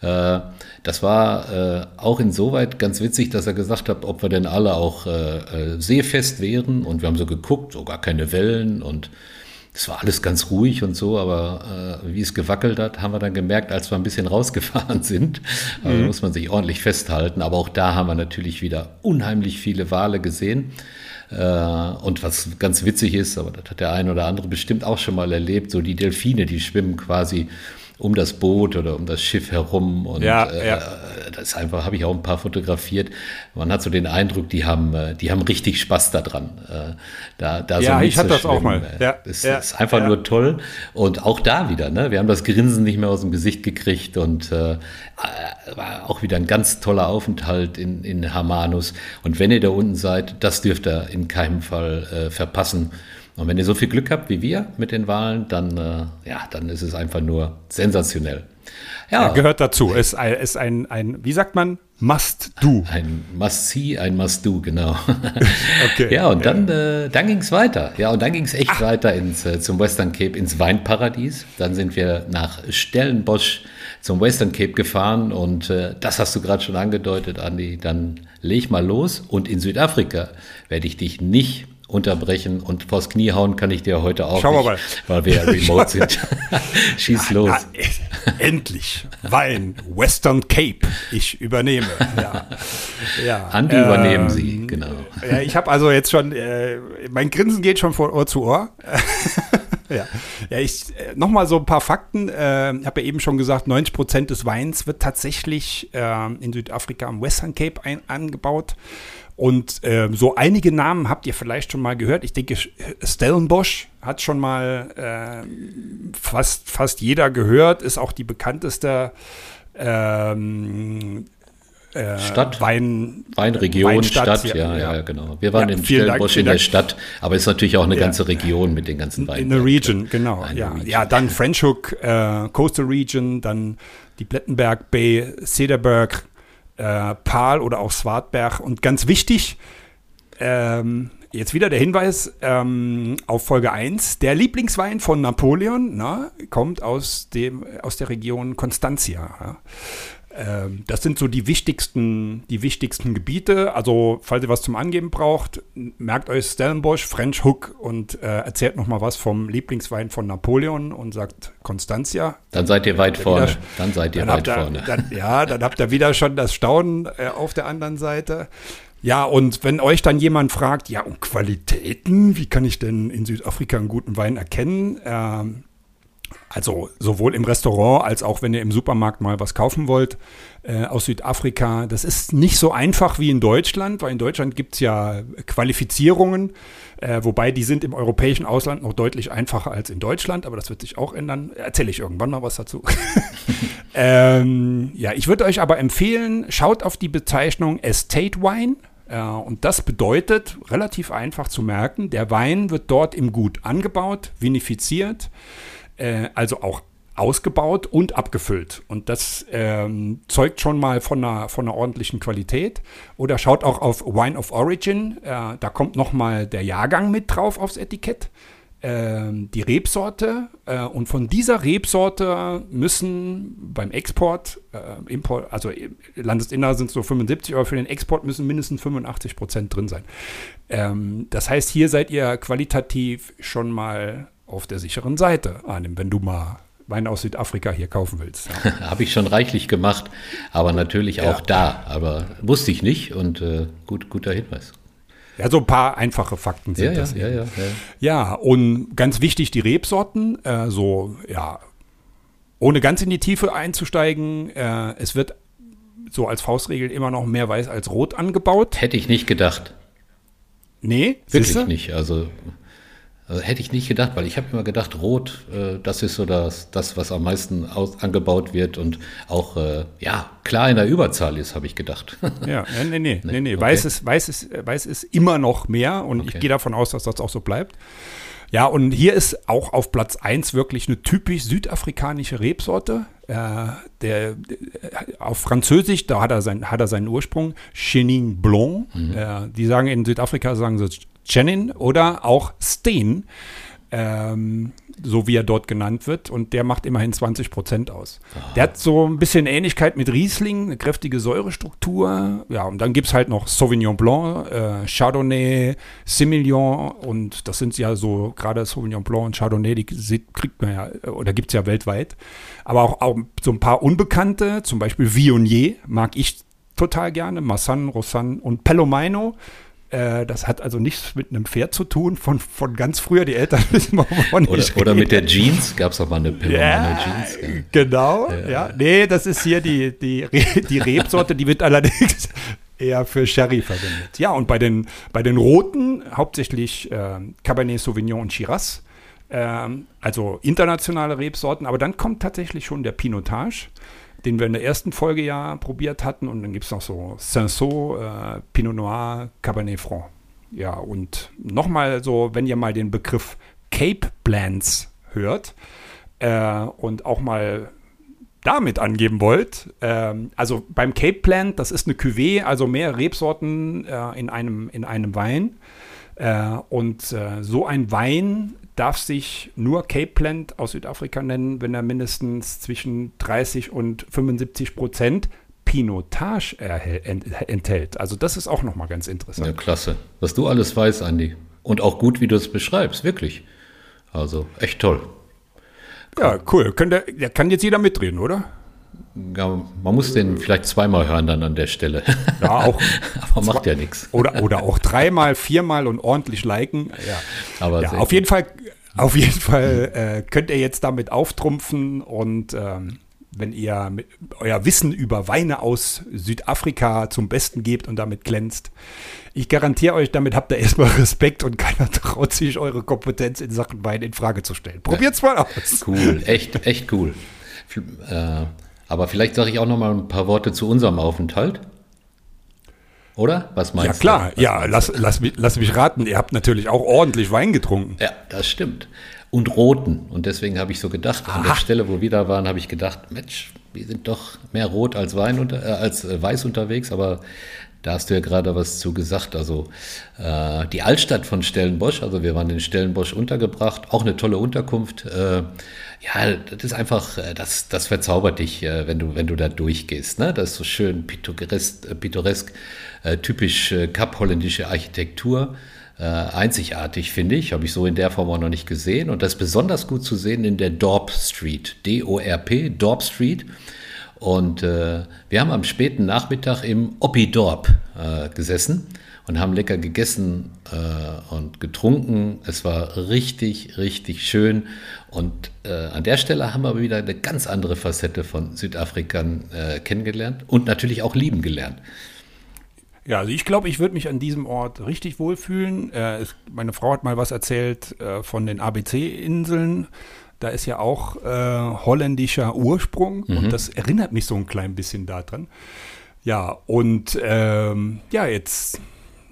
Äh, das war äh, auch insoweit ganz witzig, dass er gesagt hat, ob wir denn alle auch äh, äh, seefest wären. Und wir haben so geguckt, so gar keine Wellen und es war alles ganz ruhig und so, aber äh, wie es gewackelt hat, haben wir dann gemerkt, als wir ein bisschen rausgefahren sind. Also mhm. muss man sich ordentlich festhalten. Aber auch da haben wir natürlich wieder unheimlich viele Wale gesehen. Äh, und was ganz witzig ist, aber das hat der eine oder andere bestimmt auch schon mal erlebt, so die Delfine, die schwimmen quasi um das Boot oder um das Schiff herum. Und Ja, äh, ja. das einfach, habe ich auch ein paar fotografiert. Man hat so den Eindruck, die haben, äh, die haben richtig Spaß daran. Äh, da, da Ja, so ich hatte das auch mal. Ja, Das ja, ist einfach ja. nur toll. Und auch da wieder, ne? Wir haben das Grinsen nicht mehr aus dem Gesicht gekriegt und äh, war auch wieder ein ganz toller Aufenthalt in, in Hermanus. Und wenn ihr da unten seid, das dürft ihr in keinem Fall äh, verpassen. Und wenn ihr so viel Glück habt wie wir mit den Wahlen, dann, äh, ja, dann ist es einfach nur sensationell. Ja, Gehört dazu. Ist ein, ist ein, ein wie sagt man, Must-Do. ein Must-See, ein Must-Do, genau. Okay. Ja, und dann, äh, dann ging es weiter. Ja, und dann ging es echt weiter ins, äh, zum Western Cape, ins Weinparadies. Dann sind wir nach Stellenbosch zum Western Cape gefahren und äh, das hast du gerade schon angedeutet, Andi. Dann leg mal los und in Südafrika werde ich dich nicht unterbrechen und vors Knie hauen kann ich dir heute auch Schauen wir mal. weil wir ja remote sind. Schieß los. Äh, endlich. Wein, Western Cape. Ich übernehme. Ja. ja. Andi Ähm, übernehmen Sie, genau. Ja, ich habe also jetzt schon, äh, mein Grinsen geht schon von Ohr zu Ohr. ja. ja, ich äh, nochmal so ein paar Fakten. Äh, ich habe ja eben schon gesagt, 90 Prozent des Weins wird tatsächlich äh, in Südafrika am Western Cape ein, angebaut. Und äh, so einige Namen habt ihr vielleicht schon mal gehört. Ich denke, Stellenbosch hat schon mal äh, fast, fast jeder gehört, ist auch die bekannteste ähm, äh, Stadt? Wein, Weinregion, Weinstadt, Stadt, ja, ja, ja, genau. Wir waren Ja, in Dank, Stellenbosch vielen in der Dank. Stadt, aber ist natürlich auch eine Ja. ganze Region mit den ganzen Weinen. In the region, genau. Eine Ja, Region. ja dann French Hook, äh, Coastal Region, dann die Plettenberg Bay, Cederberg, äh, Paal oder auch Swartberg. Und ganz wichtig, ähm, jetzt wieder der Hinweis ähm, auf Folge 1. Der Lieblingswein von Napoleon na, kommt aus, dem, aus der Region Constantia. Ja. Ähm, Das sind so die wichtigsten, die wichtigsten Gebiete. Also, falls ihr was zum Angeben braucht, merkt euch Stellenbosch, French Hook und äh, erzählt noch mal was vom Lieblingswein von Napoleon und sagt Constantia. Dann seid ihr weit vorne. wieder- Dann seid ihr Dann weit vorne. dann, ja, dann habt ihr wieder schon das Staunen äh, auf der anderen Seite. Ja, und wenn euch dann jemand fragt, ja, und Qualitäten, wie kann ich denn in Südafrika einen guten Wein erkennen? Ähm, also sowohl im Restaurant als auch wenn ihr im Supermarkt mal was kaufen wollt äh, aus Südafrika. Das ist nicht so einfach wie in Deutschland, weil in Deutschland gibt es ja Qualifizierungen, äh, wobei die sind im europäischen Ausland noch deutlich einfacher als in Deutschland, aber das wird sich auch ändern. Erzähle ich irgendwann mal was dazu. ähm, ja, ich würde euch aber empfehlen, schaut auf die Bezeichnung Estate Wine. Äh, und das bedeutet, relativ einfach zu merken, der Wein wird dort im Gut angebaut, vinifiziert, äh, also auch ausgebaut und abgefüllt. Und das ähm, zeugt schon mal von einer, von einer ordentlichen Qualität. Oder schaut auch auf Wine of Origin, äh, da kommt noch mal der Jahrgang mit drauf aufs Etikett. Ähm, die Rebsorte äh, und von dieser Rebsorte müssen beim Export, äh, Import, also äh, Landesinnere sind so 75, aber für den Export müssen mindestens 85 Prozent drin sein. Ähm, das heißt, hier seid ihr qualitativ schon mal auf der sicheren Seite, Arnim, wenn du mal Wein aus Südafrika hier kaufen willst. Ja. Habe ich schon reichlich gemacht, aber natürlich Ja. auch da. Aber wusste ich nicht und äh, gut, guter Hinweis. ja, so ein paar einfache Fakten sind Ja, ja, das. ja, ja, ja. Ja, und ganz wichtig die Rebsorten, äh, so, ja, ohne ganz in die Tiefe einzusteigen, äh, es wird so als Faustregel immer noch mehr Weiß als Rot angebaut. Hätte ich nicht gedacht. Nee, Wirklich siehste? nicht. Also, also hätte ich nicht gedacht, weil ich habe immer gedacht, Rot, äh, das ist so das, das was am meisten aus, angebaut wird und auch, äh, ja, klar in der Überzahl ist, habe ich gedacht. Ja, nee, nee, nee, nee, nee. okay. Weiß, ist, weiß, ist, weiß ist immer noch mehr und Okay. ich gehe davon aus, dass das auch so bleibt. Ja, und hier ist auch auf Platz 1 wirklich eine typisch südafrikanische Rebsorte. Äh, der, der, auf Französisch, da hat er, sein, hat er seinen Ursprung, Chenin Blanc. Äh, die sagen in Südafrika, sagen sie Chenin oder auch Steen, ähm, so wie er dort genannt wird. Und der macht immerhin 20 Prozent aus. Der hat so ein bisschen Ähnlichkeit mit Riesling, eine kräftige Säurestruktur. Ja, und dann gibt es halt noch Sauvignon Blanc, äh, Chardonnay, Semillon. Und das sind ja so, gerade Sauvignon Blanc und Chardonnay, die kriegt man ja, äh, oder gibt es ja weltweit. Aber auch, auch so ein paar Unbekannte, zum Beispiel Viognier mag ich total gerne, Massan, Rosanne und Pelomino Äh, das hat also nichts mit einem Pferd zu tun, von, von ganz früher. Die Eltern wissen, wovon oder, ich oder rede. mit der Jeans. Gab es auch mal eine Pimmermann Ja, Jeans. Ja. genau, ja. Nee, das ist hier die, die, die Rebsorte, die wird allerdings eher für Sherry verwendet. Ja, und bei den, bei den Roten hauptsächlich ähm, Cabernet Sauvignon und Shiraz. Ähm, also internationale Rebsorten, aber dann kommt tatsächlich schon der Pinotage, den wir in der ersten Folge ja probiert hatten. Und dann gibt es noch so Cinsault, äh, Pinot Noir, Cabernet Franc. Ja, und nochmal so, wenn ihr mal den Begriff Cape Blends hört äh, und auch mal damit angeben wollt, ähm, also beim Cape Plant, das ist eine Cuvée, also mehr Rebsorten äh, in, einem, in einem Wein. Äh, und äh, so ein Wein darf sich nur Cape Plant aus Südafrika nennen, wenn er mindestens zwischen 30 und 75 Prozent Pinotage enthält. Also das ist auch nochmal ganz interessant. ja, klasse. Was du alles weißt, Andi. Und auch gut, wie du es beschreibst, wirklich. Also echt toll. Ja, cool. Ihr, ja, kann jetzt jeder mitreden, oder? Ja, man muss den vielleicht zweimal hören dann an der Stelle. Ja, auch. Aber macht ja nichts. Oder, oder auch dreimal, viermal und ordentlich liken. Ja, Aber ja auf jeden Fall, auf jeden Fall äh, könnt ihr jetzt damit auftrumpfen und ähm, wenn ihr euer Wissen über Weine aus Südafrika zum Besten gebt und damit glänzt. Ich garantiere euch, damit habt ihr erstmal Respekt und keiner traut sich, eure Kompetenz in Sachen Wein in Frage zu stellen. Probiert's mal aus. Cool, echt, echt cool. Äh, aber vielleicht sage ich auch noch mal ein paar Worte zu unserem Aufenthalt. Oder? Was meinst Ja du? klar, Was ja, lass, lass, mich, lass mich raten, ihr habt natürlich auch ordentlich Wein getrunken. Ja, das stimmt. Und roten. Und deswegen habe ich so gedacht, an der Stelle, wo wir da waren, habe ich gedacht, Mensch, wir sind doch mehr rot als Wein unter, äh, als äh, weiß unterwegs, aber da hast du ja gerade was zu gesagt. Also äh, die Altstadt von Stellenbosch, also wir waren in Stellenbosch untergebracht, auch eine tolle Unterkunft. Äh, ja, das ist einfach, äh, das, das verzaubert dich, äh, wenn du, wenn du da durchgehst. Ne? Das ist so schön pittoresk, äh, pittoresk äh, typisch kapholländische Architektur einzigartig, finde ich. Habe ich so in der Form auch noch nicht gesehen. Und das ist besonders gut zu sehen in der Dorp Street. D-O-R-P, Dorp Street. Und äh, wir haben am späten Nachmittag im Oppi Dorp äh, gesessen und haben lecker gegessen äh, und getrunken. Es war richtig, richtig schön. Und äh, an der Stelle haben wir wieder eine ganz andere Facette von Südafrikern äh, kennengelernt und natürlich auch lieben gelernt. Ja, also ich glaube, ich würde mich an diesem Ort richtig wohlfühlen. Äh, es, meine Frau hat mal was erzählt äh, von den ABC-Inseln. Da ist ja auch äh, holländischer Ursprung und das erinnert mich so ein klein bisschen daran. Ja, und ähm, ja, jetzt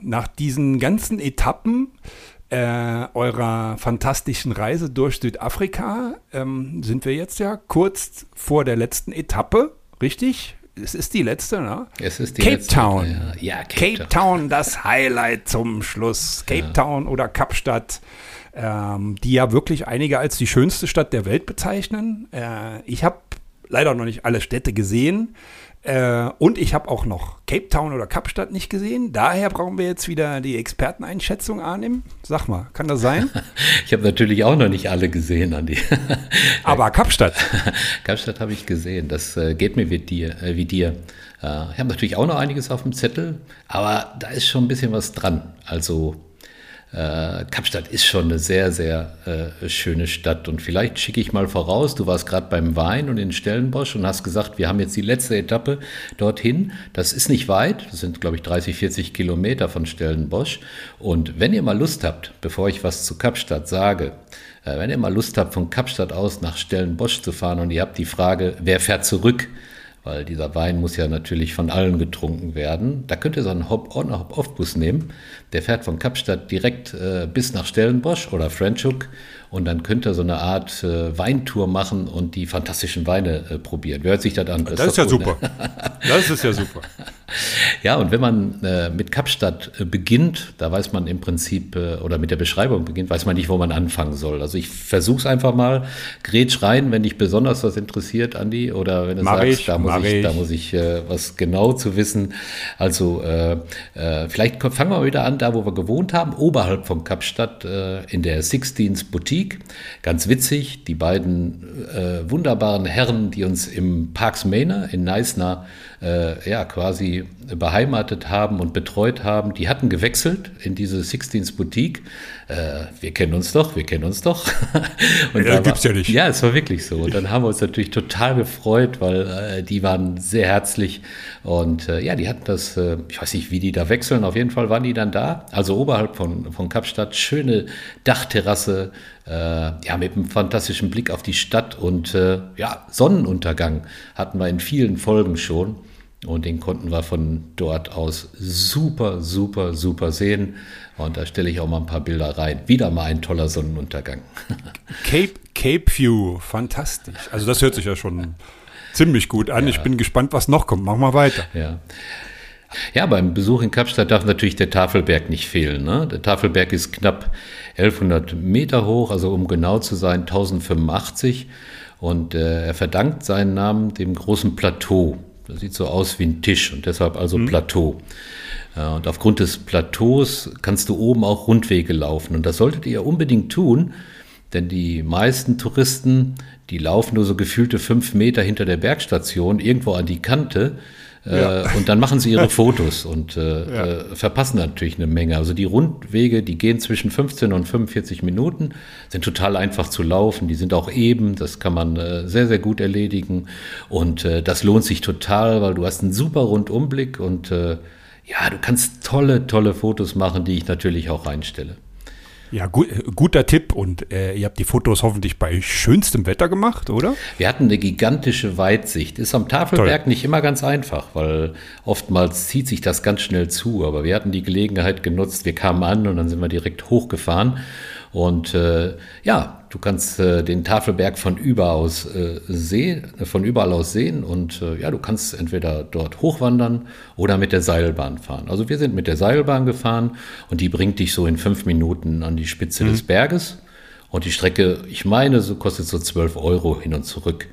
nach diesen ganzen Etappen äh, eurer fantastischen Reise durch Südafrika ähm, sind wir jetzt ja kurz vor der letzten Etappe, richtig? Es ist die letzte, ne? Es ist die Cape letzte- Town. Ja, ja, Cape, Cape Town, das Highlight zum Schluss. Cape Town oder Kapstadt, ähm, die ja wirklich einige als die schönste Stadt der Welt bezeichnen. Äh, ich habe leider noch nicht alle Städte gesehen. Äh, und ich habe auch noch Cape Town oder Kapstadt nicht gesehen. Daher brauchen wir jetzt wieder die Experteneinschätzung annehmen. Sag mal, kann das sein? Ich habe natürlich auch noch nicht alle gesehen, Andi. Aber Kapstadt. Kapstadt habe ich gesehen. Das äh, geht mir wie dir. Äh, wie dir. Äh, ich habe natürlich auch noch einiges auf dem Zettel, aber da ist schon ein bisschen was dran. Also äh, Kapstadt ist schon eine sehr, sehr äh, schöne Stadt. Und vielleicht schicke ich mal voraus, du warst gerade beim Wein und in Stellenbosch und hast gesagt, wir haben jetzt die letzte Etappe dorthin. Das ist nicht weit, das sind, glaube ich, 30, 40 Kilometer von Stellenbosch. Und wenn ihr mal Lust habt, bevor ich was zu Kapstadt sage, äh, wenn ihr mal Lust habt, von Kapstadt aus nach Stellenbosch zu fahren und ihr habt die Frage, wer fährt zurück? Weil dieser Wein muss ja natürlich von allen getrunken werden. Da könnt ihr so einen Hop-on, Hop-off-Bus nehmen. Der fährt von Kapstadt direkt äh, bis nach Stellenbosch oder Franschhoek. Und dann könnt ihr so eine Art äh, Weintour machen und die fantastischen Weine äh, probieren. Wie hört sich das an? Das ist doch ja gut, ne? super. Das ist ja super. Ja, und wenn man äh, mit Kapstadt äh, beginnt, da weiß man im Prinzip, äh, oder mit der Beschreibung beginnt, weiß man nicht, wo man anfangen soll. Also ich versuche es einfach mal, grätsch rein, wenn dich besonders was interessiert, Andi, oder wenn du Mach sagst, ich, da muss mach ich, da ich. muss ich äh, was genau zu wissen. Also äh, äh, vielleicht fangen wir mal wieder an, da wo wir gewohnt haben, oberhalb von Kapstadt, in der Sixteens Boutique. Ganz witzig, die beiden wunderbaren Herren, die uns im Parks Manor in Neisner ja quasi beheimatet haben und betreut haben, die hatten gewechselt in diese Sixteens Boutique. Äh, wir kennen uns doch, wir kennen uns doch. und ja, gibt's war, ja nicht. Ja, es war wirklich so. Und dann haben wir uns natürlich total gefreut, weil äh, die waren sehr herzlich und äh, ja, die hatten das, äh, ich weiß nicht, wie die da wechseln, auf jeden Fall waren die dann da. Also oberhalb von, von Kapstadt, schöne Dachterrasse, äh, ja, mit einem fantastischen Blick auf die Stadt und äh, ja, Sonnenuntergang hatten wir in vielen Folgen schon. Und den konnten wir von dort aus super, super, super sehen. Und da stelle ich auch mal ein paar Bilder rein. Wieder mal ein toller Sonnenuntergang. Cape, Cape View, fantastisch. Also das hört sich ja schon ziemlich gut an. Ja. Ich bin gespannt, was noch kommt. Mach mal weiter. Ja. Ja, beim Besuch in Kapstadt darf natürlich der Tafelberg nicht fehlen. Ne? Der Tafelberg ist knapp 1100 Meter hoch, also um genau zu sein 1085. Und äh, er verdankt seinen Namen dem großen Plateau. Das sieht so aus wie ein Tisch und deshalb also mhm. Plateau. Äh, und aufgrund des Plateaus kannst du oben auch Rundwege laufen. Und das solltet ihr unbedingt tun, denn die meisten Touristen, die laufen nur so gefühlte fünf Meter hinter der Bergstation irgendwo an die Kante ja. Äh, und dann machen sie ihre Fotos und äh, ja. äh, verpassen natürlich eine Menge. Also die Rundwege, die gehen zwischen 15 und 45 Minuten, sind total einfach zu laufen. Die sind auch eben, das kann man äh, sehr, sehr gut erledigen. Und das lohnt sich total, weil du hast einen super Rundumblick und ja, du kannst tolle, tolle Fotos machen, die ich natürlich auch reinstelle. Ja, gut, guter Tipp. Und äh, ihr habt die Fotos hoffentlich bei schönstem Wetter gemacht, oder? Wir hatten eine gigantische Weitsicht. Ist am Tafelberg Toll. nicht immer ganz einfach, weil oftmals zieht sich das ganz schnell zu. Aber wir hatten die Gelegenheit genutzt. Wir kamen an und dann sind wir direkt hochgefahren. Und äh, ja, du kannst äh, den Tafelberg von überall aus äh, sehen, von überall aus sehen und äh, ja, du kannst entweder dort hochwandern oder mit der Seilbahn fahren. Also wir sind mit der Seilbahn gefahren und die bringt dich so in fünf Minuten an die Spitze mhm. des Berges. Und die Strecke, ich meine, so kostet so 12 Euro hin und zurück.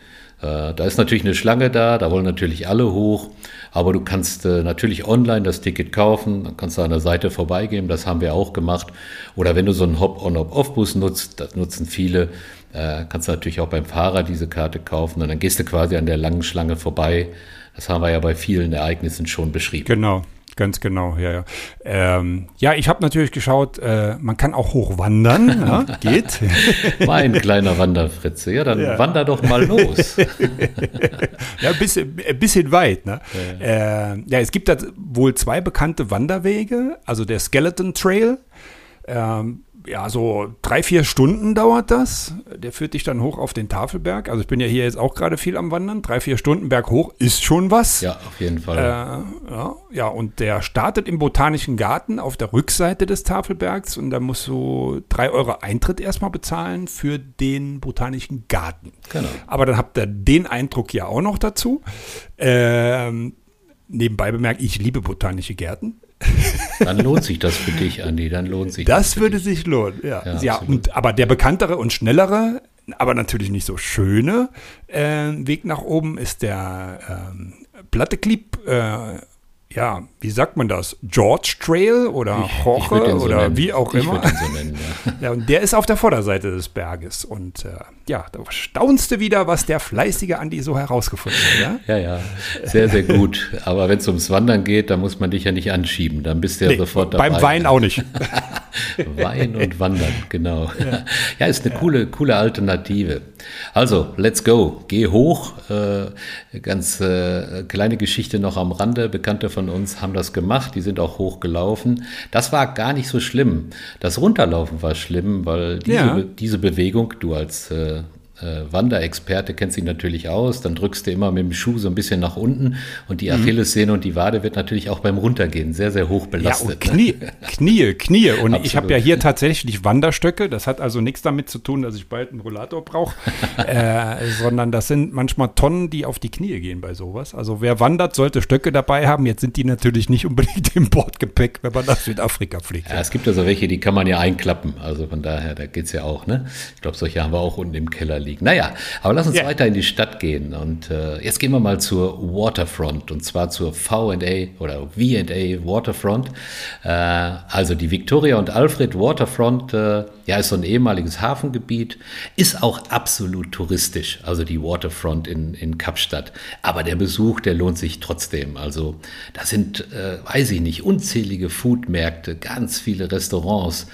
Äh, da ist natürlich eine Schlange da, da wollen natürlich alle hoch. Aber du kannst äh, natürlich online das Ticket kaufen, dann kannst du an der Seite vorbeigehen, das haben wir auch gemacht. Oder wenn du so einen Hop-on-Hop-off-Bus nutzt, das nutzen viele, äh, kannst du natürlich auch beim Fahrer diese Karte kaufen und dann gehst du quasi an der langen Schlange vorbei. Das haben wir ja bei vielen Ereignissen schon beschrieben. Genau. Ganz genau, ja, ja. Ähm, ja, ich habe natürlich geschaut, äh, man kann auch hochwandern, ja, geht. Mein kleiner Wanderfritze, ja, dann ja. wander doch mal los. ja, ein bisschen, ein bisschen weit, ne? Ja. Äh, ja, es gibt da wohl zwei bekannte Wanderwege, also der Skeleton Trail. Ähm, ja, so drei, vier Stunden dauert das. Der führt dich dann hoch auf den Tafelberg. Also ich bin ja hier jetzt auch gerade viel am Wandern. Drei, vier Stunden berghoch ist schon was. Ja, auf jeden Fall. Äh, ja, ja, und der startet im Botanischen Garten auf der Rückseite des Tafelbergs und da musst du drei Euro Eintritt erstmal bezahlen für den Botanischen Garten. Genau. Aber dann habt ihr den Eindruck ja auch noch dazu. Ähm, nebenbei bemerkt, ich liebe botanische Gärten. Dann lohnt sich das für dich, Andi. Dann lohnt sich das. Das würde dich. sich lohnen, ja. Ja, ja und, aber der bekanntere und schnellere, aber natürlich nicht so schöne äh, Weg nach oben ist der ähm, Platte Clip. Äh, ja, wie sagt man das? George Trail oder ich, Jorge ich so oder nennen. wie auch immer. So nennen, ja. ja. und der ist auf der Vorderseite des Berges. Und äh, ja, da staunst du wieder, was der fleißige Andi so herausgefunden hat. Ja, ja, ja. sehr, sehr gut. Aber wenn es ums Wandern geht, dann muss man dich ja nicht anschieben. Dann bist du ja nee, sofort dabei. Beim Wein auch nicht. Wein und Wandern, genau. Ja, ja ist eine ja. coole, coole Alternative. Also, let's go. Geh hoch. Äh, ganz äh, kleine Geschichte noch am Rande. Bekannte von uns haben das gemacht. Die sind auch hochgelaufen. Das war gar nicht so schlimm. Das Runterlaufen war schlimm, weil diese, ja. diese Bewegung, du als äh, äh, Wanderexperte kennt sich natürlich aus, dann drückst du immer mit dem Schuh so ein bisschen nach unten und die mhm. Achillessehne und die Wade wird natürlich auch beim Runtergehen sehr, sehr hoch belastet. Ja, und Knie, ne? Knie, Knie. Und Absolut. ich habe ja hier tatsächlich Wanderstöcke, das hat also nichts damit zu tun, dass ich bald einen Rollator brauche, äh, sondern das sind manchmal Tonnen, die auf die Knie gehen bei sowas. Also wer wandert, sollte Stöcke dabei haben. Jetzt sind die natürlich nicht unbedingt im Bordgepäck, wenn man nach Südafrika fliegt. Ja, es gibt also welche, die kann man ja einklappen. Also von daher, da geht es ja auch. Ne? Ich glaube, solche haben wir auch unten im Keller liegen. Naja, aber lass uns Ja. weiter in die Stadt gehen. Und äh, jetzt gehen wir mal zur Waterfront und zwar zur VA oder VA Waterfront. Äh, also die Victoria und Alfred Waterfront, äh, ja, ist so ein ehemaliges Hafengebiet, ist auch absolut touristisch, also die Waterfront in, in Kapstadt. Aber der Besuch, der lohnt sich trotzdem. Also da sind, äh, weiß ich nicht, unzählige Foodmärkte, ganz viele Restaurants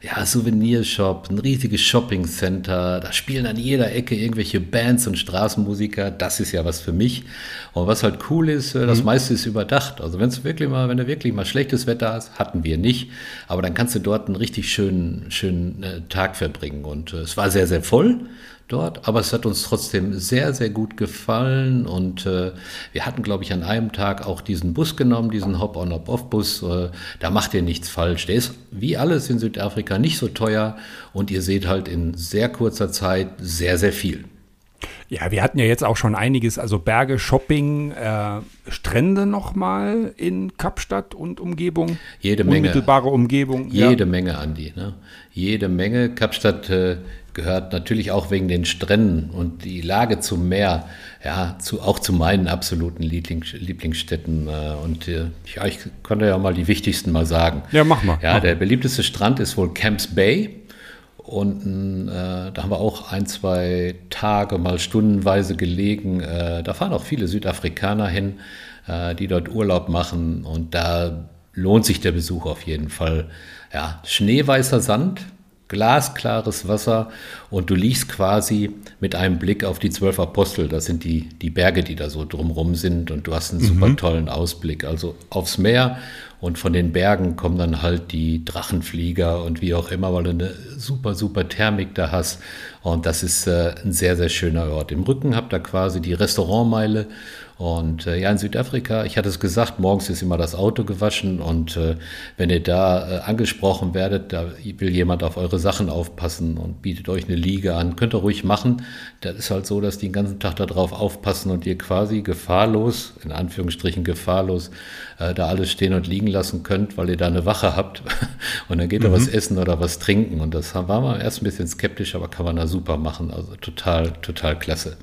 ja, Souvenirshop, ein riesiges Shoppingcenter, da spielen an jeder Ecke irgendwelche Bands und Straßenmusiker, das ist ja was für mich. Und was halt cool ist, äh, das meiste ist überdacht. Also wenn es wirklich mal, wenn du wirklich mal schlechtes Wetter hast, hatten wir nicht, aber dann kannst du dort einen richtig schönen, schönen äh, Tag verbringen. Und äh, es war sehr, sehr voll dort, aber es hat uns trotzdem sehr, sehr gut gefallen und äh, wir hatten, glaube ich, an einem Tag auch diesen Bus genommen, diesen Hop-on, Hop-off-Bus. Äh, da macht ihr nichts falsch. Der ist wie alles in Südafrika nicht so teuer und ihr seht halt in sehr kurzer Zeit sehr, sehr viel. Ja, wir hatten ja jetzt auch schon einiges, also Berge, Shopping, äh, Strände nochmal in Kapstadt und Umgebung. Jede Menge. Unmittelbare Umgebung. Jede Menge, Andi. Ne? Jede Menge. Kapstadt äh, gehört natürlich auch wegen den Stränden und die Lage zum Meer, ja, zu, auch zu meinen absoluten Lieblings, Lieblingsstädten. Äh, und äh, ja, ich konnte ja mal die wichtigsten mal sagen. Ja, mach mal. Ja, Mach der beliebteste Strand ist wohl Camps Bay. Und äh, da haben wir auch ein, zwei Tage mal stundenweise gelegen. Äh, da fahren auch viele Südafrikaner hin, äh, die dort Urlaub machen. Und da lohnt sich der Besuch auf jeden Fall. Ja, schneeweißer Sand, glasklares Wasser und du liegst quasi mit einem Blick auf die zwölf Apostel. Das sind die, die Berge, die da so drumrum sind und du hast einen super tollen Ausblick. Also aufs Meer und von den Bergen kommen dann halt die Drachenflieger und wie auch immer, weil du eine super, super Thermik da hast. Und das ist äh, ein sehr, sehr schöner Ort. Im Rücken habt ihr quasi die Restaurantmeile. Und äh, ja, in Südafrika, ich hatte es gesagt, morgens ist immer das Auto gewaschen und äh, wenn ihr da äh, angesprochen werdet, da will jemand auf eure Sachen aufpassen und bietet euch eine Liege an, könnt ihr ruhig machen. Das ist halt so, dass die den ganzen Tag darauf aufpassen und ihr quasi gefahrlos, in Anführungsstrichen gefahrlos, äh, da alles stehen und liegen lassen könnt, weil ihr da eine Wache habt und dann geht ihr was essen oder was trinken und das war mal erst ein bisschen skeptisch, aber kann man da super machen, also total, total klasse.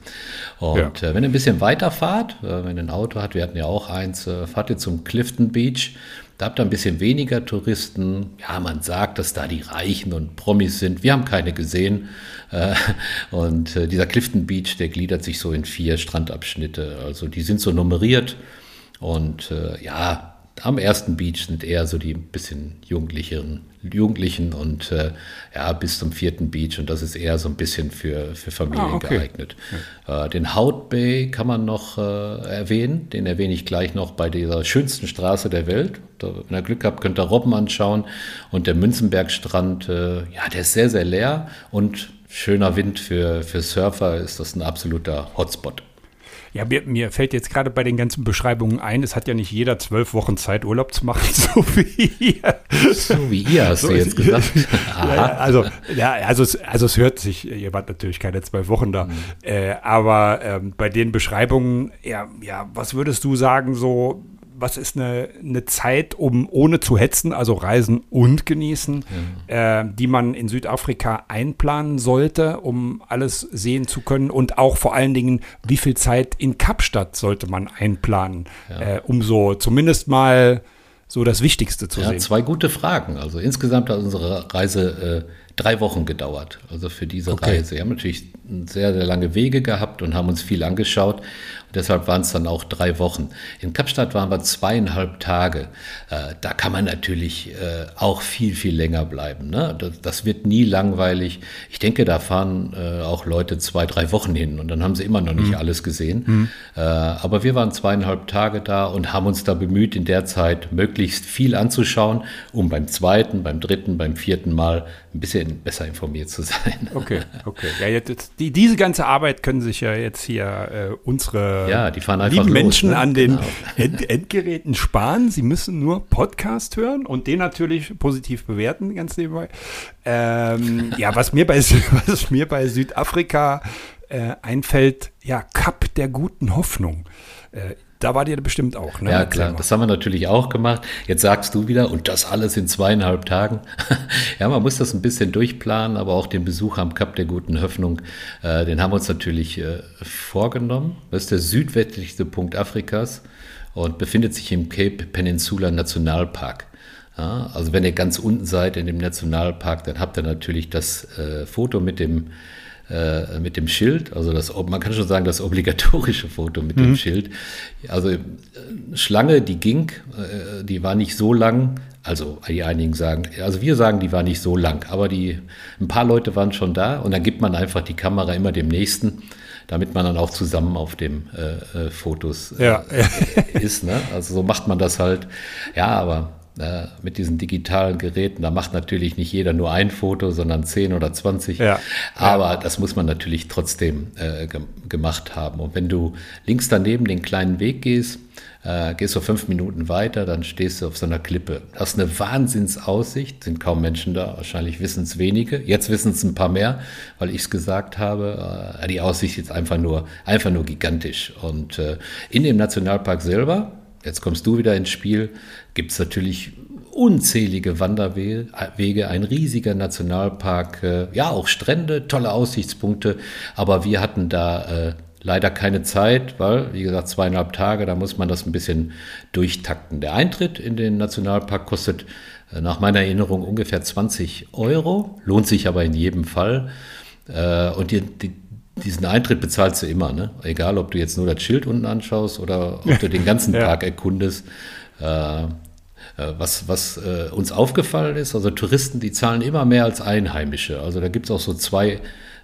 Und äh, wenn ihr ein bisschen weiter fahrt, äh, wenn ihr ein Auto habt, wir hatten ja auch eins, äh, fahrt ihr zum Clifton Beach, da habt ihr ein bisschen weniger Touristen. Ja, man sagt, dass da die Reichen und Promis sind. Wir haben keine gesehen. Äh, Und äh, dieser Clifton Beach, der gliedert sich so in vier Strandabschnitte. Also die sind so nummeriert. Und äh, ja, am ersten Beach sind eher so die bisschen jugendlicheren, Jugendlichen und äh, ja, bis zum vierten Beach. Und das ist eher so ein bisschen für, für Familien Ah, okay. geeignet. Äh, den Hout Bay kann man noch äh, erwähnen. Den erwähne ich gleich noch bei dieser schönsten Straße der Welt. Da, wenn ihr Glück habt, könnt ihr Robben anschauen. Und der Münzenbergstrand, äh, ja, der ist sehr, sehr leer. Und schöner Wind für, für Surfer ist das ein absoluter Hotspot. Ja, mir, mir fällt jetzt gerade bei den ganzen Beschreibungen ein, es hat ja nicht jeder zwölf Wochen Zeit, Urlaub zu machen, so wie ihr. So wie ihr, hast So du jetzt gesagt. Ja, also, ja, also, es, also es hört sich, ihr wart natürlich keine zwölf Wochen da, äh, aber ähm, bei den Beschreibungen, ja, ja, was würdest du sagen, so, was ist eine, eine Zeit, um ohne zu hetzen, also reisen und genießen, äh, die man in Südafrika einplanen sollte, um alles sehen zu können und auch vor allen Dingen, wie viel Zeit in Kapstadt sollte man einplanen, äh, um so zumindest mal so das Wichtigste zu Ja, sehen. zwei gute Fragen. Also insgesamt hat unsere Reise äh, drei Wochen gedauert. Also für diese Okay. Reise. Wir haben natürlich sehr, sehr lange Wege gehabt und haben uns viel angeschaut. Deshalb waren es dann auch drei Wochen. In Kapstadt waren wir zweieinhalb Tage. Äh, da kann man natürlich äh, auch viel, viel länger bleiben. Ne? Das, das wird nie langweilig. Ich denke, da fahren äh, auch Leute zwei, drei Wochen hin und dann haben sie immer noch nicht alles gesehen. Äh, aber wir waren zweieinhalb Tage da und haben uns da bemüht, in der Zeit möglichst viel anzuschauen, um beim zweiten, beim dritten, beim vierten Mal ein bisschen besser informiert zu sein. Okay, okay. Ja, jetzt, die, diese ganze Arbeit können sich ja jetzt hier äh, unsere Ja, die fahren einfach lieben los, Menschen ne? an den Genau. End Endgeräten sparen. Sie müssen nur Podcast hören und den natürlich positiv bewerten, ganz nebenbei. Ähm, ja, was mir bei, was mir bei Südafrika äh, einfällt, ja, Cup der guten Hoffnung. Äh, Da war ihr bestimmt auch, ne? Ja, klar, das haben wir natürlich auch gemacht. Jetzt sagst du wieder, und das alles in zweieinhalb Tagen. ja, man muss das ein bisschen durchplanen, aber auch den Besuch am Kap der Guten Hoffnung, äh, den haben wir uns natürlich äh, vorgenommen. Das ist der südwestlichste Punkt Afrikas und befindet sich im Cape Peninsula Nationalpark. Ja, also wenn ihr ganz unten seid in dem Nationalpark, dann habt ihr natürlich das äh, Foto mit dem äh, mit dem Schild, also das, man kann schon sagen, das obligatorische Foto mit mhm. dem Schild. Also äh, Schlange, die ging, äh, die war nicht so lang, also die einigen sagen, also wir sagen, die war nicht so lang, aber die, ein paar Leute waren schon da und dann gibt man einfach die Kamera immer dem Nächsten, damit man dann auch zusammen auf dem äh, äh Fotos äh, ja. ist. Ne? Also so macht man das halt. Ja, aber äh, mit diesen digitalen Geräten, da macht natürlich nicht jeder nur ein Foto, sondern 10 oder 20. Ja. Aber das muss man natürlich trotzdem äh, ge gemacht haben. Und wenn du links daneben den kleinen Weg gehst, äh, gehst du fünf Minuten weiter, dann stehst du auf so einer Klippe. Das ist eine Wahnsinnsaussicht, sind kaum Menschen da, wahrscheinlich wissen es wenige. Jetzt wissen es ein paar mehr, weil ich es gesagt habe. Äh, die Aussicht ist einfach nur, einfach nur gigantisch. Und äh, in dem Nationalpark selber, jetzt kommst du wieder ins Spiel, gibt es natürlich unzählige Wanderwege, ein riesiger Nationalpark, äh, ja auch Strände, tolle Aussichtspunkte, aber wir hatten da äh, leider keine Zeit, weil, wie gesagt, zweieinhalb Tage, da muss man das ein bisschen durchtakten. Der Eintritt in den Nationalpark kostet äh, nach meiner Erinnerung ungefähr 20 Euro, lohnt sich aber in jedem Fall. Äh, und die, die, diesen Eintritt bezahlst du immer, ne? egal ob du jetzt nur das Schild unten anschaust oder ob du den ganzen ja. Park erkundest. Äh, äh, was, was äh, uns aufgefallen ist, also Touristen, die zahlen immer mehr als Einheimische. Also da gibt es auch so zwei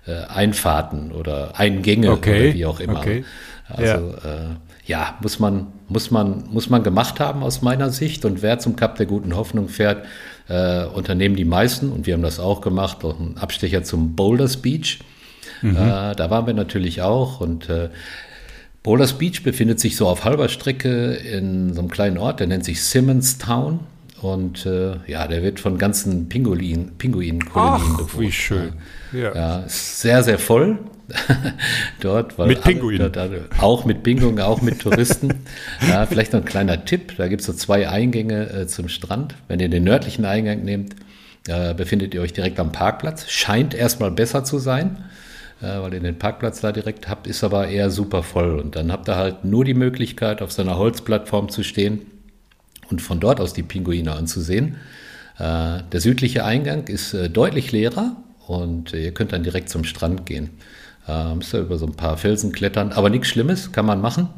äh, Einfahrten oder Eingänge okay. oder wie auch immer. Okay. Also ja. Äh, ja, muss man, muss, man, muss man gemacht haben aus meiner Sicht. Und wer zum Kap der guten Hoffnung fährt, äh, unternehmen die meisten, und wir haben das auch gemacht, auch einen Abstecher zum Boulders Beach. Mhm. Äh, da waren wir natürlich auch. Und äh, Boulders Beach befindet sich so auf halber Strecke in so einem kleinen Ort, der nennt sich Simmons Town. Und äh, ja, der wird von ganzen Pinguin, Pinguinkolonien bewohnt. Wie schön. Ja. ja, ist sehr, sehr voll dort. Weil mit Pinguinen. auch mit Pinguinen, auch mit Touristen. ja, vielleicht noch ein kleiner Tipp: Da gibt es so zwei Eingänge äh, zum Strand. Wenn ihr den nördlichen Eingang nehmt, äh, befindet ihr euch direkt am Parkplatz. Scheint erstmal besser zu sein weil ihr den Parkplatz da direkt habt, ist aber eher super voll. Und dann habt ihr halt nur die Möglichkeit, auf so einer Holzplattform zu stehen und von dort aus die Pinguine anzusehen. Äh, der südliche Eingang ist äh, deutlich leerer und ihr könnt dann direkt zum Strand gehen. müsst ihr über so ein paar Felsen klettern, aber nichts Schlimmes, kann man machen.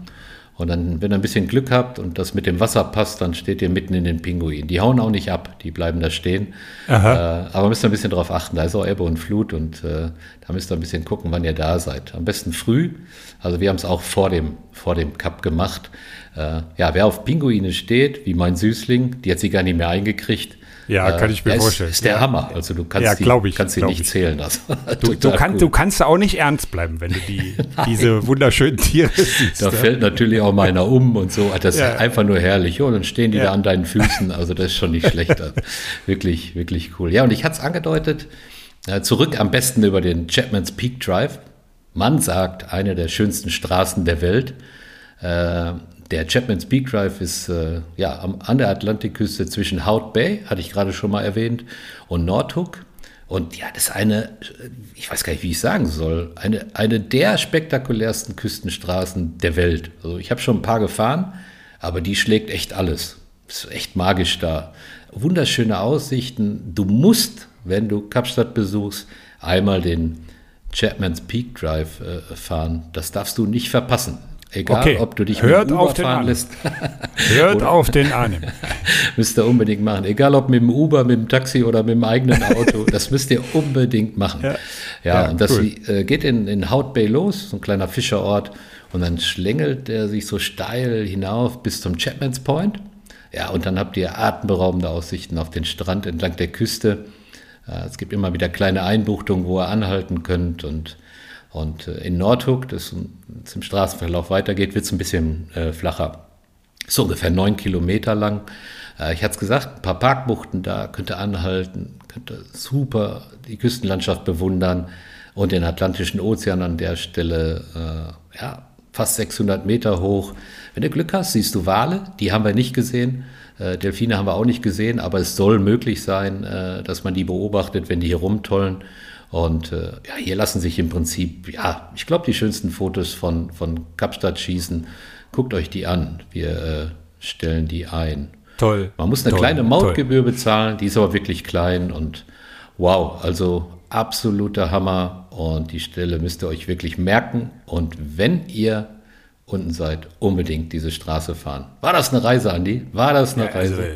Und dann, wenn ihr ein bisschen Glück habt und das mit dem Wasser passt, dann steht ihr mitten in den Pinguinen. Die hauen auch nicht ab, die bleiben da stehen. Äh, aber müsst ihr ein bisschen darauf achten, da ist auch Ebbe und Flut und äh, da müsst ihr ein bisschen gucken, wann ihr da seid. Am besten früh. Also wir haben es auch vor dem, vor dem Cup gemacht. Äh, ja, wer auf Pinguine steht, wie mein Süßling, die hat sie gar nicht mehr eingekriegt, ja, kann ich mir vorstellen. Ist, ist der ja. Hammer. Also du kannst ja, die, ich, kannst die nicht ich. zählen lassen. Du, du, kann, du, kannst auch nicht ernst bleiben, wenn du die, diese wunderschönen Tiere siehst. Da ne? fällt natürlich auch mal einer um und so. Das ja. ist einfach nur herrlich. Oh, dann stehen die da an deinen Füßen. Also das ist schon nicht schlecht. wirklich, wirklich cool. Ja, und ich hatte es angedeutet, äh, zurück am besten über den Chapman's Peak Drive. Man sagt, eine der schönsten Straßen der Welt. Äh, der Chapman's Peak Drive ist äh, ja, am, an der Atlantikküste zwischen Hout Bay, hatte ich gerade schon mal erwähnt, und Nordhook. Und ja, das ist eine, ich weiß gar nicht, wie ich sagen soll, eine, eine der spektakulärsten Küstenstraßen der Welt. Also ich habe schon ein paar gefahren, aber die schlägt echt alles. Ist echt magisch da. Wunderschöne Aussichten. Du musst, wenn du Kapstadt besuchst, einmal den Chapman's Peak Drive äh, fahren. Das darfst du nicht verpassen. Egal, okay. ob du dich Hört mit dem Uber fahren lässt. Hört auf den Arnim. müsst ihr unbedingt machen. Egal, ob mit dem Uber, mit dem Taxi oder mit dem eigenen Auto. das müsst ihr unbedingt machen. Ja, ja, ja und das cool. äh, geht in, in Hout Bay los, so ein kleiner Fischerort. Und dann schlängelt er sich so steil hinauf bis zum Chapman's Point. Ja, und dann habt ihr atemberaubende Aussichten auf den Strand entlang der Küste. Äh, es gibt immer wieder kleine Einbuchtungen, wo ihr anhalten könnt und und äh, in Nordhook, das zum Straßenverlauf weitergeht, wird es ein bisschen äh, flacher. So ungefähr neun Kilometer lang. Äh, ich hatte es gesagt, ein paar Parkbuchten da, könnt ihr anhalten, könnt ihr super die Küstenlandschaft bewundern und den Atlantischen Ozean an der Stelle. Äh, ja, fast 600 Meter hoch. Wenn du Glück hast, siehst du Wale, die haben wir nicht gesehen. Äh, Delfine haben wir auch nicht gesehen, aber es soll möglich sein, äh, dass man die beobachtet, wenn die hier rumtollen. Und äh, ja, hier lassen sich im Prinzip, ja, ich glaube, die schönsten Fotos von, von Kapstadt schießen. Guckt euch die an. Wir äh, stellen die ein. Toll. Man muss eine toll, kleine Mautgebühr toll. bezahlen, die ist aber wirklich klein und wow, also absoluter Hammer und die Stelle müsst ihr euch wirklich merken. Und wenn ihr unten seid, unbedingt diese Straße fahren. War das eine Reise, Andi? War das eine ja, also, Reise?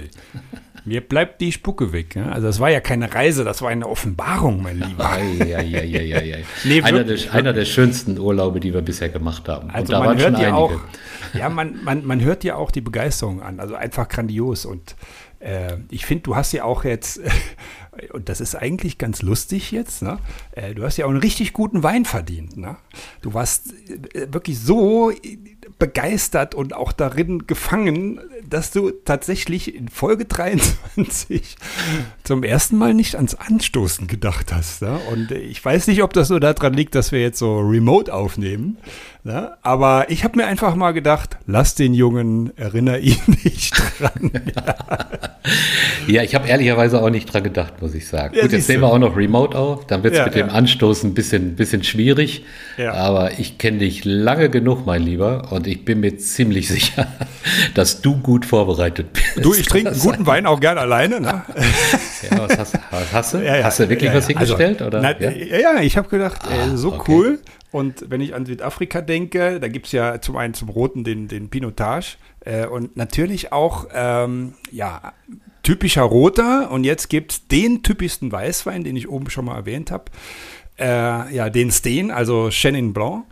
Mir bleibt die Spucke weg. Ne? Also das war ja keine Reise, das war eine Offenbarung, mein Lieber. ja, ja, ja, ja, ja. nee, einer, der, einer, der, schönsten Urlaube, die wir bisher gemacht haben. Also Und da man hört ja auch, ja, man, man, man hört ja auch die Begeisterung an. Also einfach grandios. Und äh, ich finde, du hast ja auch jetzt, und das ist eigentlich ganz lustig jetzt, ne? Äh, du hast ja auch einen richtig guten Wein verdient. Ne? Du warst äh, wirklich so begeistert und auch darin gefangen, dass du tatsächlich in Folge 23 zum ersten Mal nicht ans Anstoßen gedacht hast. Ne? Und ich weiß nicht, ob das nur daran liegt, dass wir jetzt so remote aufnehmen. Ne? Aber ich habe mir einfach mal gedacht, lass den Jungen, erinnere ihn nicht dran. ja, ich habe ehrlicherweise auch nicht dran gedacht, muss ich sagen. Ja, Gut, jetzt nehmen wir auch noch remote auf, dann wird es ja, mit ja. dem Anstoßen ein bisschen, bisschen schwierig. Aber ich kenne dich lange genug, mein Lieber, und ich bin mir ziemlich sicher, dass du gut vorbereitet bist. Du, ich trinke einen guten Wein auch gern alleine. Ne? ja, was hast, was hast du? Hast du wirklich was hingestellt? Also, oder? Na, ja? ich habe gedacht, ah, ey, so okay. cool. Und wenn ich an Südafrika denke, da gibt es ja zum einen zum Roten den, den Pinotage äh, und natürlich auch, ähm, ja, typischer Roter. Und jetzt gibt es den typischsten Weißwein, den ich oben schon mal erwähnt habe. Äh, ja, den Steen, also Chenin Blanc.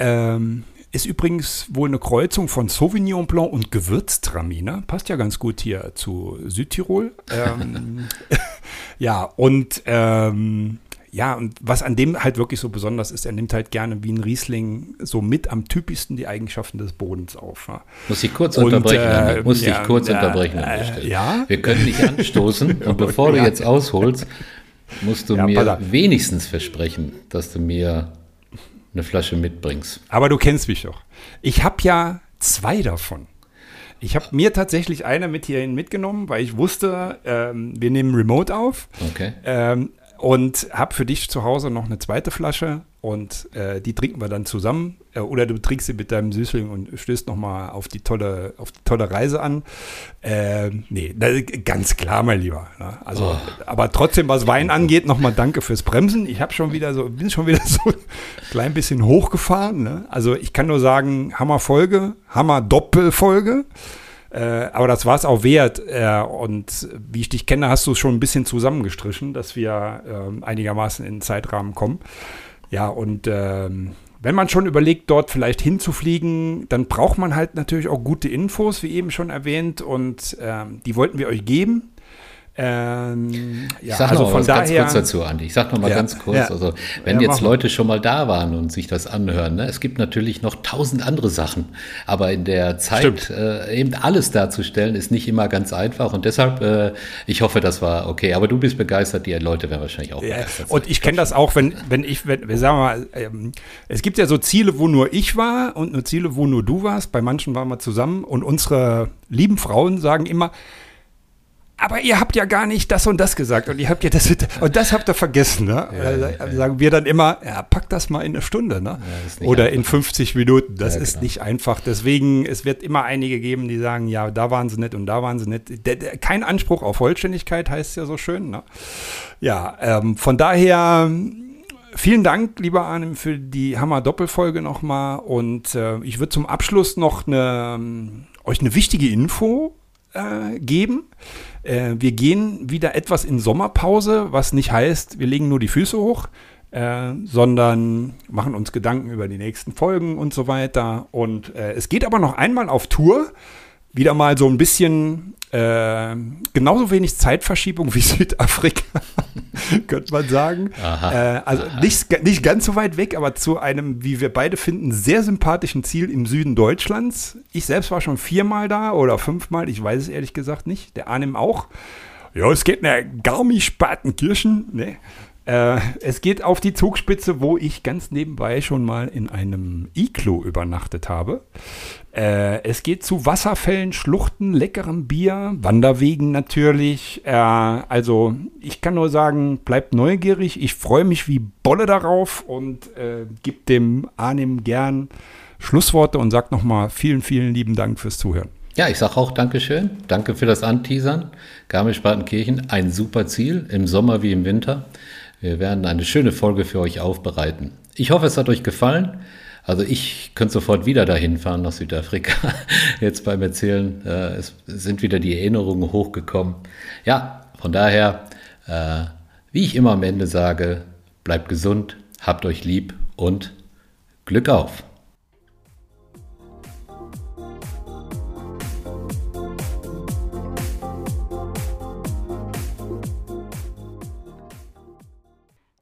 Ähm, ist übrigens wohl eine Kreuzung von Sauvignon Blanc und Gewürztraminer. Passt ja ganz gut hier zu Südtirol. ähm, ja, und ähm, ja, und was an dem halt wirklich so besonders ist, er nimmt halt gerne wie ein Riesling so mit am typischsten die Eigenschaften des Bodens auf. Ja. Muss ich kurz und, unterbrechen, äh, muss ja, ich kurz äh, unterbrechen Stelle. Ja? Wir können nicht anstoßen und bevor du jetzt ausholst, musst du mir wenigstens versprechen, dass du mir eine Flasche mitbringst. Aber du kennst mich doch. Ich habe ja zwei davon. Ich habe mir tatsächlich eine mit hierhin mitgenommen, weil ich wusste, ähm, wir nehmen Remote auf. Okay. Ähm, und habe für dich zu Hause noch eine zweite Flasche und äh, die trinken wir dann zusammen. Äh, oder du trinkst sie mit deinem Süßling und stößt nochmal auf die tolle, auf die tolle Reise an. Äh, nee, ganz klar, mein Lieber. Ne? Also, oh. aber trotzdem, was Wein angeht, nochmal danke fürs Bremsen. Ich habe schon wieder so, bin schon wieder so ein klein bisschen hochgefahren. Ne? Also ich kann nur sagen, Hammer Folge, Hammer Doppelfolge. Äh, aber das war es auch wert. Äh, und wie ich dich kenne, hast du es schon ein bisschen zusammengestrichen, dass wir äh, einigermaßen in den Zeitrahmen kommen. Ja, und ähm, wenn man schon überlegt, dort vielleicht hinzufliegen, dann braucht man halt natürlich auch gute Infos, wie eben schon erwähnt. Und ähm, die wollten wir euch geben. Ähm, ja, ich sage also noch mal was daher, ganz kurz dazu, Andi. Ich sage noch mal ja, ganz kurz, ja, also wenn jetzt Leute schon mal da waren und sich das anhören, ne, es gibt natürlich noch tausend andere Sachen, aber in der Zeit äh, eben alles darzustellen, ist nicht immer ganz einfach. Und deshalb, äh, ich hoffe, das war okay. Aber du bist begeistert, die Leute werden wahrscheinlich auch begeistert. Und ich kenne das auch, wenn, wenn ich, wenn, wir sagen mal, ähm, es gibt ja so Ziele, wo nur ich war und nur Ziele, wo nur du warst. Bei manchen waren wir zusammen. Und unsere lieben Frauen sagen immer, aber ihr habt ja gar nicht das und das gesagt und ihr habt ja das und das habt ihr vergessen. Ne? Ja, ja, sagen wir dann immer, ja, pack das mal in eine Stunde ne? oder einfach. in 50 Minuten. Das ist genau. nicht einfach. Deswegen, es wird immer einige geben, die sagen, ja, da waren sie nicht und da waren sie nicht. kein Anspruch auf Vollständigkeit heißt es ja so schön. Ne? Ja, ähm, von daher vielen Dank, lieber Arnim, für die Hammer-Doppelfolge nochmal. Und äh, ich würde zum Abschluss noch eine, ähm, euch eine wichtige Info äh, geben. Äh, wir gehen wieder etwas in Sommerpause, was nicht heißt, wir legen nur die Füße hoch, äh, sondern machen uns Gedanken über die nächsten Folgen und so weiter. Und äh, es geht aber noch einmal auf Tour wieder mal so ein bisschen äh, genauso wenig Zeitverschiebung wie Südafrika, könnte man sagen. Aha, äh, also aha. Nicht, nicht ganz so weit weg, aber zu einem, wie wir beide finden, sehr sympathischen Ziel im Süden Deutschlands. Ich selbst war schon viermal da oder fünfmal, ich weiß es ehrlich gesagt nicht. Der Arnim auch. Ja, es geht nach Garmisch-Partenkirchen. Ne? Äh, es geht auf die Zugspitze, wo ich ganz nebenbei schon mal in einem Iglo übernachtet habe. Äh, es geht zu Wasserfällen, Schluchten, leckerem Bier, Wanderwegen natürlich. Äh, also ich kann nur sagen, bleibt neugierig. Ich freue mich wie Bolle darauf und äh, gebe dem Arnim gern Schlussworte und sage nochmal vielen, vielen lieben Dank fürs Zuhören. Ja, ich sage auch Dankeschön. Danke für das Anteasern. Garmisch-Partenkirchen, ein super Ziel, im Sommer wie im Winter. Wir werden eine schöne Folge für euch aufbereiten. Ich hoffe, es hat euch gefallen. Also ich könnte sofort wieder dahin fahren nach Südafrika. Jetzt beim Erzählen äh, es sind wieder die Erinnerungen hochgekommen. Ja, von daher, äh, wie ich immer am Ende sage, bleibt gesund, habt euch lieb und Glück auf.